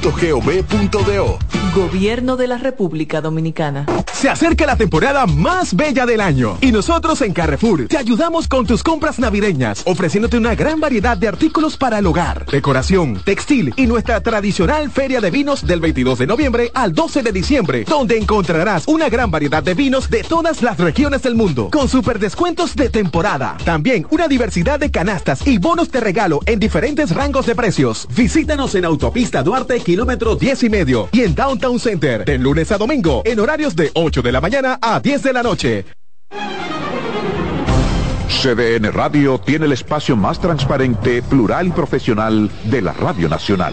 .gov.do. Gobierno de la República Dominicana. Se acerca la temporada más bella del año y nosotros en Carrefour te ayudamos con tus compras navideñas, ofreciéndote una gran variedad de artículos para el hogar, decoración, textil y nuestra tradicional feria de vinos del 22 de noviembre al 12 de diciembre, donde encontrarás una gran variedad de vinos de todas las regiones del mundo, con super descuentos de temporada. También una diversidad de canastas y bonos de regalo en diferentes rangos de precios. Visítanos en Autopista Duarte kilómetro 10 y medio. Y en Downtown Center, de lunes a domingo, en horarios de 8 de la mañana a 10 de la noche. CDN Radio tiene el espacio más transparente, plural y profesional de la Radio Nacional.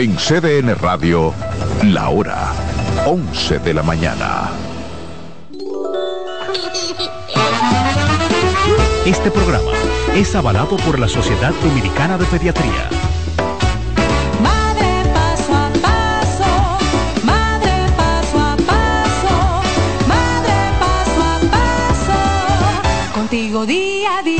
En CDN Radio, la hora 11 de la mañana. Este programa es avalado por la Sociedad Dominicana de Pediatría. Madre paso a paso, madre paso a paso, madre paso a paso, contigo día a día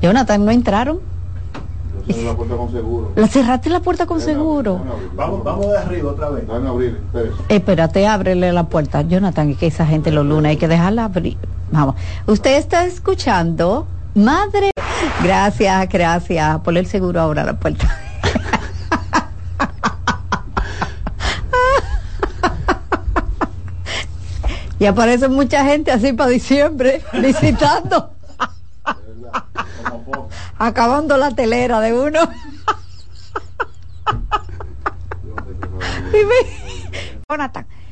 Jonathan, ¿no entraron? la puerta con seguro. La cerraste la puerta con seguro. Vamos, vamos de arriba otra vez. Dame abrir, espérate. ábrele la puerta. Jonathan, es que esa gente los lunes hay que dejarla abrir. Vamos. Usted está escuchando Madre. Gracias, gracias. Ponle el seguro ahora a la puerta. y aparece mucha gente así para diciembre visitando acabando la telera de uno. Jonathan,